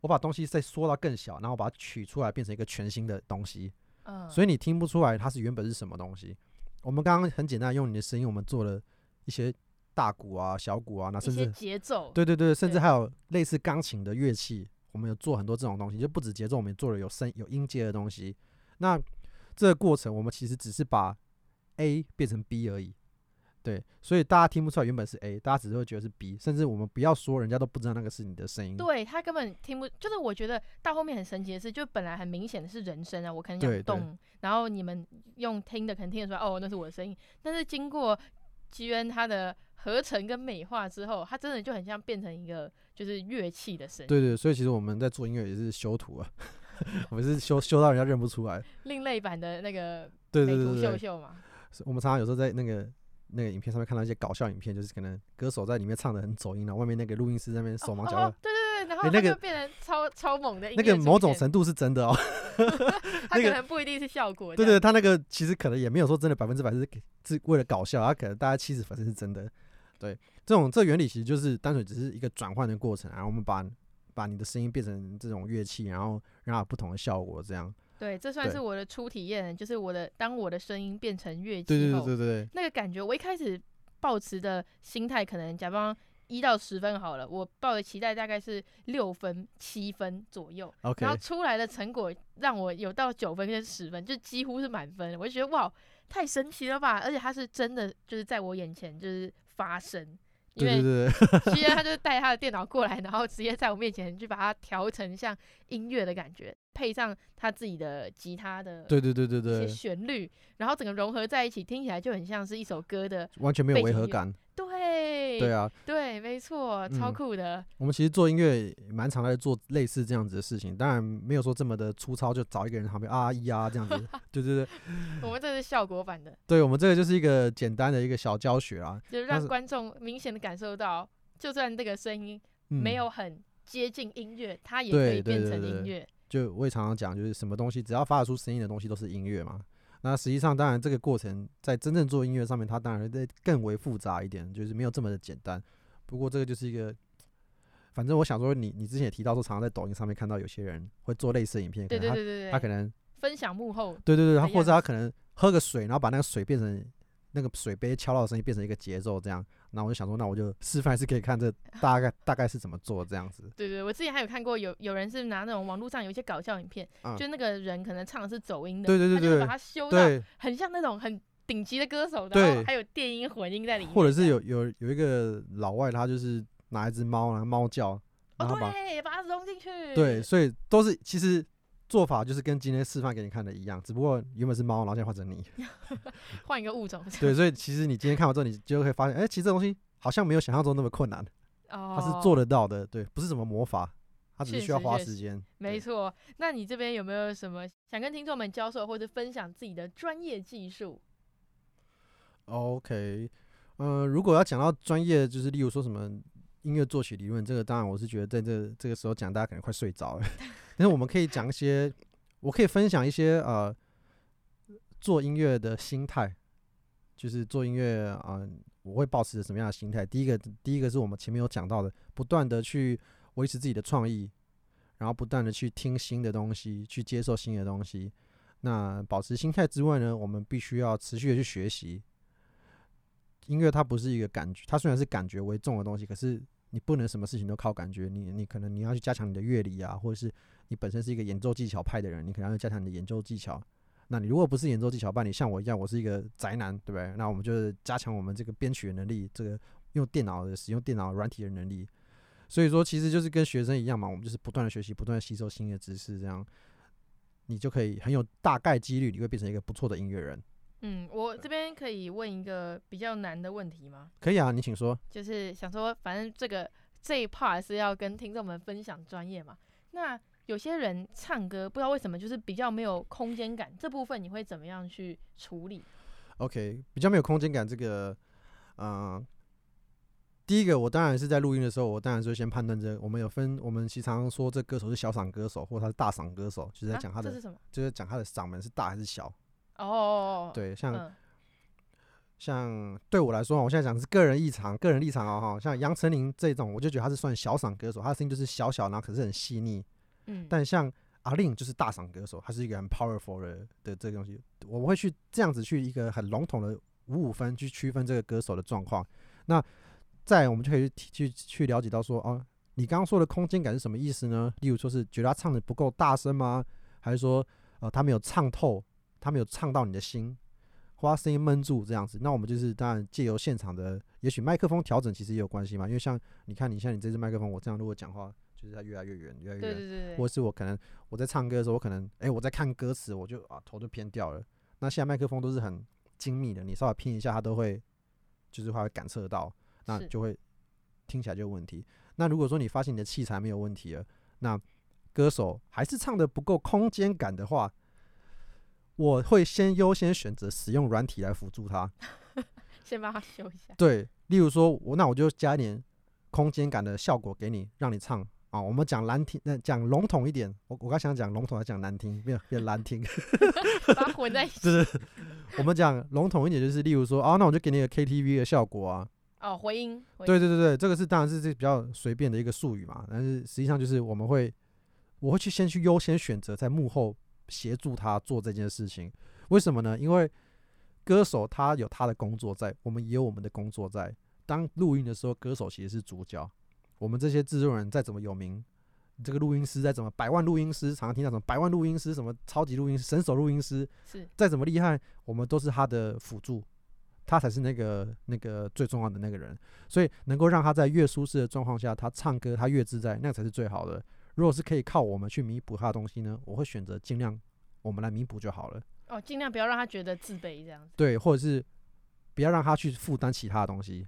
我把东西再缩到更小，然后把它取出来变成一个全新的东西。嗯。所以你听不出来它是原本是什么东西。我们刚刚很简单用你的声音，我们做了。一些大鼓啊、小鼓啊，那甚至节奏，对对对，甚至还有类似钢琴的乐器，我们有做很多这种东西，就不止节奏，我们也做了有声有音阶的东西。那这个过程，我们其实只是把 A 变成 B 而已，对，所以大家听不出来原本是 A，大家只是会觉得是 B，甚至我们不要说，人家都不知道那个是你的声音。对，他根本听不，就是我觉得到后面很神奇的是，就本来很明显的是人声啊，我可能想动，然后你们用听的可能听得出来，哦，那是我的声音，但是经过。基恩它的合成跟美化之后，它真的就很像变成一个就是乐器的声音。对对，所以其实我们在做音乐也是修图啊，(laughs) 我们是修修到人家认不出来。另类版的那个对美图秀秀嘛。我们常常有时候在那个那个影片上面看到一些搞笑影片，就是可能歌手在里面唱的很走音，然后外面那个录音师在那边手忙脚乱。哦哦。对对对，然后那个变成超、欸那个、超猛的音。那个某种程度是真的哦。(laughs) (laughs) 他可能不一定是效果。对对，他那个其实可能也没有说真的百分之百是是为了搞笑，他可能大概七十分是真的。对，这种这个原理其实就是单纯只是一个转换的过程，然后我们把把你的声音变成这种乐器，然后让它有不同的效果，这样。对，这算是我的初体验，就是我的当我的声音变成乐器后，对对对对对，那个感觉，我一开始抱持的心态可能假方。一到十分好了，我抱的期待大概是六分、七分左右，Okay. 然后出来的成果让我有到九分跟十分，就几乎是满分。我就觉得哇，太神奇了吧！而且它是真的，就是在我眼前就是发声，因为其实他就 (laughs) 带他的电脑过来，然后直接在我面前就把它调成像音乐的感觉，配上他自己的吉他的对对对对对旋律，然后整个融合在一起，听起来就很像是一首歌的，完全没有违和感。对。对对啊，对，没错，超嗯酷的。我们其实做音乐蛮常在做类似这样子的事情，当然没有说这么的粗糙，就找一个人旁边啊一啊这样子。(laughs) 对对对，(laughs) 我们这是效果版的，对我们这个就是一个简单的一个小教学啊，就是让观众明显的感受到，就算这个声音嗯、没有很接近音乐，它也可以变成音乐。就我也常常讲，就是什么东西只要发得出声音的东西都是音乐嘛。那实际上，当然这个过程在真正做音乐上面，它当然在更为复杂一点，就是没有这么的简单。不过这个就是一个，反正我想说你，你你之前也提到说，常常在抖音上面看到有些人会做类似的影片，对可能他对对对对，他可能分享幕后，对对对，他或者他可能喝个水，然后把那个水变成那个水杯敲到的声音变成一个节奏这样。那我就想说，那我就示范是可以看，这大概大概是怎么做这样子。(laughs) 对对，我之前还有看过有有人是拿那种网络上有一些搞笑影片，嗯就那个人可能唱的是走音的，对对对对他就把它修到，很像那种很顶级的歌手，对然后还有电音混音在里面，或者是有有有一个老外，他就是拿一只猫，然后猫叫，然后把、哦对，把它融进去，对，所以都是其实做法就是跟今天示范给你看的一样，只不过原本是猫，然后现在换成你。(laughs) 换一个物种，(laughs) 对，所以其实你今天看完之后，你就会发现，哎、其实这东西好像没有想象中那么困难，哦，它是做得到的，对，不是什么魔法，它只是需要花时间。(laughs) 没错。那你这边有没有什么想跟听众们教授或者分享自己的专业技术？OK，呃，如果要讲到专业，就是例如说什么音乐作曲理论，这个当然我是觉得在这这个时候讲，大家可能快睡着了。但是我们可以讲一些，我可以分享一些呃做音乐的心态，就是做音乐啊、我会保持着什么样的心态？第一个，第一个是我们前面有讲到的，不断的去维持自己的创意，然后不断的去听新的东西，去接受新的东西。那保持心态之外呢，我们必须要持续的去学习。音乐它不是一个感觉，它虽然是感觉为重的东西，可是你不能什么事情都靠感觉。你你可能你要去加强你的乐理啊，或者是你本身是一个演奏技巧派的人，你可能要加强你的演奏技巧。那你如果不是演奏技巧派，你像我一样，我是一个宅男，对不对？那我们就是加强我们这个编曲的能力，这个用电脑的使用电脑软体的能力。所以说，其实就是跟学生一样嘛，我们就是不断的学习，不断的吸收新的知识，这样你就可以很有大概几率，你会变成一个不错的音乐人。嗯，我这边可以问一个比较难的问题吗？可以啊，你请说。就是想说，反正这个这一 part 是要跟听众们分享专业嘛。那有些人唱歌不知道为什么就是比较没有空间感，这部分你会怎么样去处理？OK，比较没有空间感，这个，嗯，第一个我当然是在录音的时候，我当然是先判断这个，我们有分，我们时常常说这歌手是小嗓歌手，或者他是大嗓歌手，就是在讲他的，啊、这是什么？就是讲他的嗓门是大还是小。哦，对，像、嗯、像对我来说，我现在讲的是个人立场，个人立场哦哈，像杨丞琳这种，我就觉得他是算小嗓歌手，他的声音就是小小，然后可是很细腻。嗯，但像阿令就是大嗓歌手，他是一个很 powerful 的的这个东西，我会去这样子去一个很笼统的五五分去区分这个歌手的状况。那再我们就可以去去去了解到说，哦，你刚刚说的空间感是什么意思呢？例如说是觉得他唱的不够大声吗？还是说呃他没有唱透，他没有唱到你的心，或他声音闷住这样子？那我们就是当然借由现场的，也许麦克风调整其实也有关系嘛，因为像你看你像你这支麦克风，我这样如果讲话。就是它越来越远，越来越远。对对对对。或是我可能我在唱歌的时候，我可能哎、欸、我在看歌词，我就啊头就偏掉了。那现在麦克风都是很精密的，你稍微拼一下，它都会就是它会感测到，那就会听起来就有问题。那如果说你发现你的器材没有问题了，那歌手还是唱的不够空间感的话，我会先优先选择使用软体来辅助它，(laughs) 先帮它修一下。对，例如说我那我就加一点空间感的效果给你，让你唱。啊、哦，我们讲难听，那讲笼统一点。我我刚想讲笼统，还讲难听，变变难听，(laughs) 把它混在一起。就是我们讲笼统一点，就是例如说，啊，那我就给你个 KTV 的效果啊。哦，回音。回音对对对对，这个是当然是这比较随便的一个术语嘛。但是实际上就是我们会，我会去先去优先选择在幕后协助他做这件事情。为什么呢？因为歌手他有他的工作在，我们也有我们的工作在。当录音的时候，歌手其实是主角。我们这些制作人再怎么有名，这个录音师再怎么百万录音师，常常听到什么百万录音师、什么超级录音师、神手录音师，是再怎么厉害，我们都是他的辅助，他才是那个那个最重要的那个人。所以能够让他在越舒适的状况下，他唱歌他越自在，那才是最好的。如果是可以靠我们去弥补他的东西呢，我会选择尽量我们来弥补就好了。哦，尽量不要让他觉得自卑这样子。对，或者是不要让他去负担其他的东西。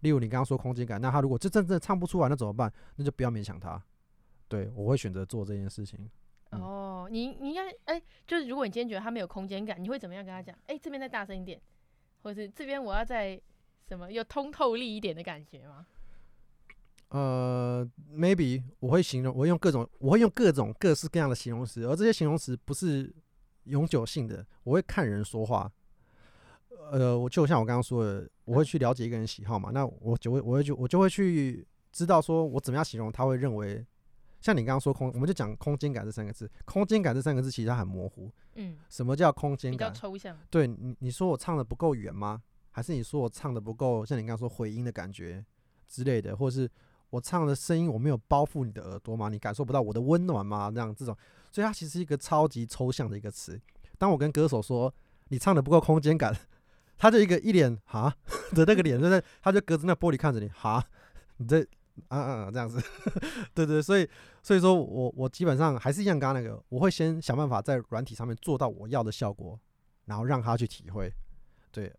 例如你刚刚说空间感，那他如果这真正唱不出来，那怎么办？那就不要勉强他。对，我会选择做这件事情。嗯、哦，你你应该哎，就是如果你今天觉得他没有空间感，你会怎么样跟他讲？哎，这边再大声一点，或者是这边我要再什么有通透力一点的感觉吗？呃，maybe 我会形容，我会用各种，我会用各种各式各样的形容词，而这些形容词不是永久性的，我会看人说话。呃，我就像我刚刚说的，我会去了解一个人喜好嘛，那我就会，我会就我就会去知道说，我怎么样形容他会认为，像你刚刚说空，我们就讲空间感这三个字，空间感这三个字其实它很模糊，嗯，什么叫空间感？比较抽象。对你，你说我唱的不够远吗？还是你说我唱的不够像你刚刚说回音的感觉之类的，或是？我唱的声音，我没有包覆你的耳朵吗？你感受不到我的温暖吗？这样这种，所以它其实是一个超级抽象的一个词。当我跟歌手说你唱的不够空间感，(laughs) 他就一个一脸哈 (laughs) 的那个脸，就在他就隔着那玻璃看着你哈，你这啊啊这样子，(laughs) 对对，所以所以说我我基本上还是一样，刚刚那个，我会先想办法在软体上面做到我要的效果，然后让他去体会，对，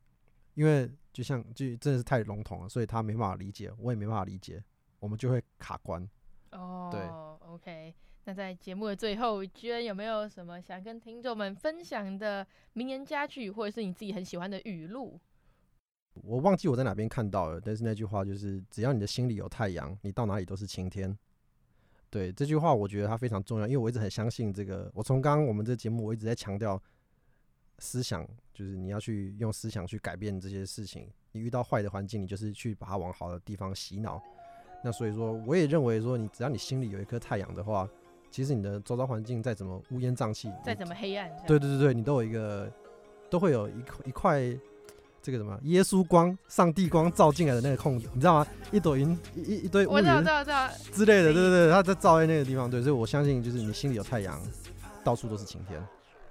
因为就像就真的是太笼统了，所以他没办法理解，我也没办法理解。我们就会卡关。哦，对，OK。那在节目的最后，居然有没有什么想跟听众们分享的名言佳句，或者是你自己很喜欢的语录？我忘记我在哪边看到了，但是那句话就是：只要你的心里有太阳，你到哪里都是晴天。对，这句话，我觉得它非常重要，因为我一直很相信这个。我从刚刚我们这节目，我一直在强调思想，就是你要去用思想去改变这些事情。你遇到坏的环境，你就是去把它往好的地方洗脑。那所以说，我也认为说，你只要你心里有一颗太阳的话，其实你的周遭环境再怎么乌烟瘴气，再怎么黑暗，对对对对，你都有一个，都会有一块一块这个什么耶稣光、上帝光照进来的那个空，你知道吗？一朵云，一一堆乌云之类的，对对对，它在照在那个地方，对，所以我相信就是你心里有太阳，到处都是晴天。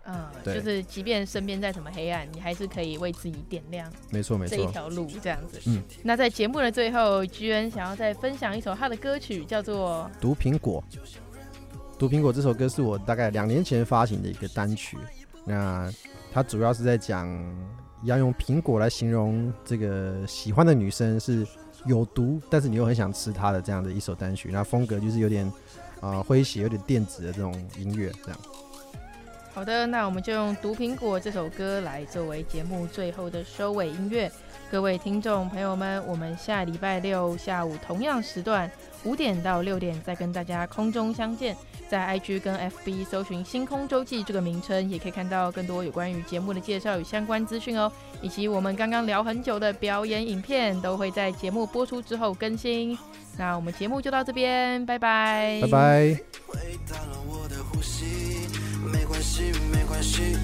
嗯，就是即便身边再怎么黑暗，你还是可以为自己点亮。没错没错，这一条路这样子。嗯，那在节目的最后，居恩想要再分享一首他的歌曲，叫做《毒苹果》。《毒苹果》这首歌是我大概两年前发行的一个单曲。那它主要是在讲要用苹果来形容这个喜欢的女生是有毒，但是你又很想吃它的这样的一首单曲。那风格就是有点啊诙谐、有点电子的这种音乐这样。好的，那我们就用《毒苹果》这首歌来作为节目最后的收尾音乐。各位听众朋友们，我们下礼拜六下午同样时段五点到六点再跟大家空中相见。在 IG 跟 FB 搜寻“星空周记”这个名称，也可以看到更多有关于节目的介绍与相关资讯哦，以及我们刚刚聊很久的表演影片，都会在节目播出之后更新。那我们节目就到这边，拜拜，拜拜。没关系，没关系，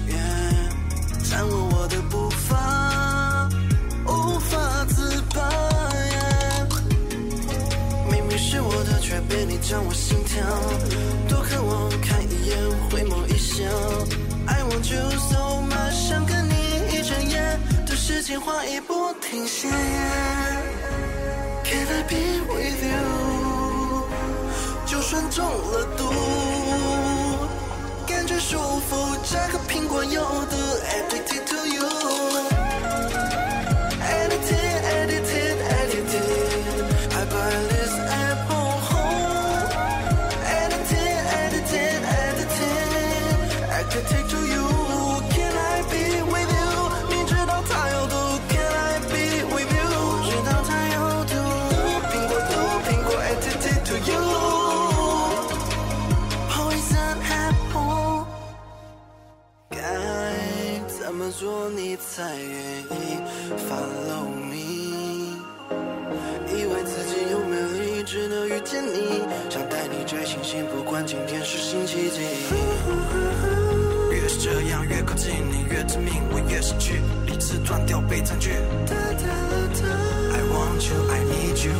站稳我的步伐，无法自拔。明明是我的，却被你将我心跳。多渴望看一眼，回眸一笑。I want you so much，想跟你一整夜的时间话也不停歇。Can I be with you？就算中了毒。祝福这个苹果，有的 Appetit。做你才愿意 follow me，以为自己有魅力，只能遇见你，想带你追星星，不管今天是星期几。越是这样越靠近你，越致命，我越失去理智，断掉被占据。I want you, I need you.